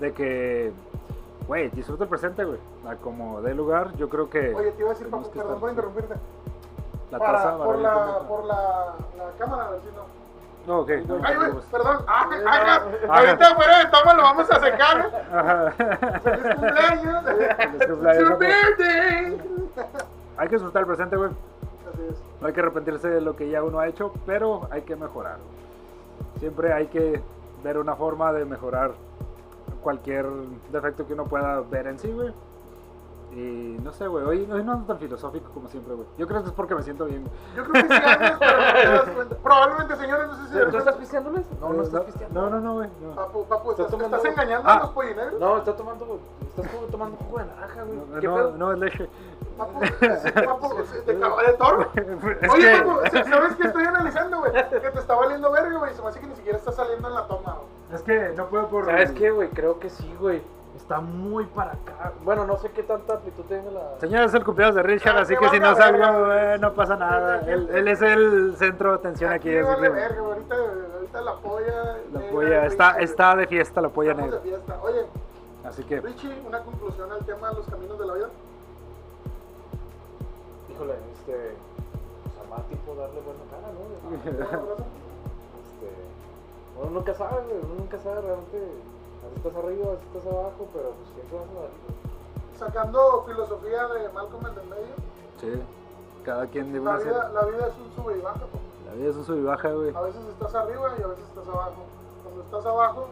De que güey, disfruta el presente, güey. A como dé lugar, yo creo que. Oye, te iba a decir, que perdón por interrumpirte. La Para- taza por, la, por la, la cámara, a ver si no. No, ok. no, Ay, güey, perdón. Ah, ajá, ahorita fuera de toma lo vamos a secar. Ajá. ¡Feliz cumpleaños! Feliz cumpleaños, ¡It's your papu. birthday! Hay que disfrutar el presente, güey. Así es. No hay que arrepentirse de lo que ya uno ha hecho, pero hay que mejorar. Siempre hay que ver una forma de mejorar cualquier defecto que uno pueda ver en sí, güey. Y no sé, güey, hoy, hoy no ando tan filosófico como siempre, güey. Yo creo que es porque me siento bien. güey. Yo creo que sí andas, pero no te das cuenta. Probablemente, señores, no sé si... ¿Tú estás pisteándoles? No, no estás pisteando. No, no, no, güey. no. Papu, papu, Estás ¿estás, tomando- estás engañando Ah. a los pollineros? No, está tomando, estás como tomando jugo de naranja, güey. No, ¿Qué no, pedo? no es leche. Papu, papu, ¿de, de toro? Es Oye, que- papu, ¿sabes qué estoy analizando, güey? Que te está valiendo verga, güey. Se me hace que ni siquiera está saliendo en la toma, güey. Es que no puedo por. ¿Sabes qué, güey? Creo que sí, güey. Está muy para acá. Bueno, no sé qué tanta amplitud tiene la... Señor, es el cumpleaños de Richard, Ah, así que si no salgo, eh, no pasa nada. Él, él es el centro de atención aquí. Aquí vale verga. Ahorita, ahorita la polla... la negra, polla está, está de fiesta, la polla estamos de negra. fiesta. Oye, Así que, Richie, una conclusión al tema de los caminos de la vida. Híjole, este... Pues a más tipo darle buena cara, ¿no? Este... Uno nunca sabe, güey. Uno nunca sabe realmente... A veces estás arriba, a veces estás abajo, pero pues siempre vas a dar. Sacando filosofía de Malcolm el del medio, sí, cada quien debe la hacer. vida, la vida es un sube y baja. po. La vida es un sub y baja, güey. A veces estás arriba y a veces estás abajo. Cuando estás abajo,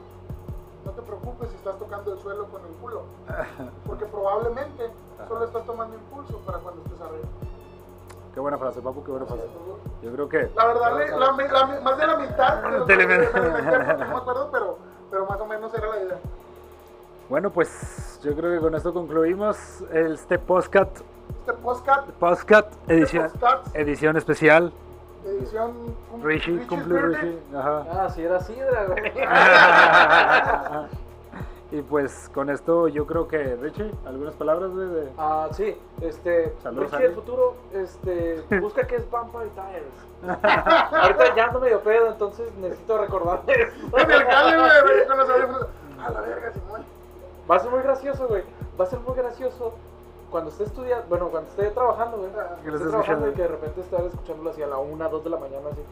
no te preocupes si estás tocando el suelo con el culo. Porque probablemente solo estás tomando impulso para cuando estés arriba. Qué buena frase, papu, qué buena Así frase. Yo creo que. La verdad, le- la, la más de la mitad de no me acuerdo, pero, pero más o menos era la idea. Bueno, pues yo creo que con esto concluimos este podcast, Este podcast, podcast edición, este podcast, edición especial. edición Richie, cumple. Richie. Ajá. Ah, sí era sidra, güey. y pues con esto yo creo que Richie, algunas palabras de... Ah, sí, este, Salud, Richie del futuro, este, busca que es Vampire Tires. Ahorita ya ando medio pedo, entonces necesito recordarme eso. En el jale, güey, con los audífonos. A la verga, Simón. Va a ser muy gracioso, güey. Va a ser muy gracioso cuando esté estudiando, bueno, cuando esté trabajando, güey. Que lo Esté trabajando y que de repente estar escuchándolo así a la 1, 2 de la mañana, así.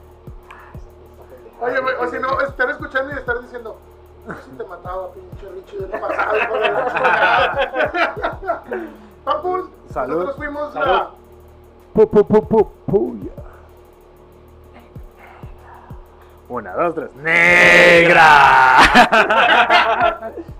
Ah, Oye, güey, o si no, estar escuchando y estar diciendo, "Yo sí te mataba, pinche Richie del pasado, hijo de la chingada". Papu, Salud. nosotros fuimos Salud. la... Pu, pu, pu, pu, puya. Una, dos, tres. ¡Negra!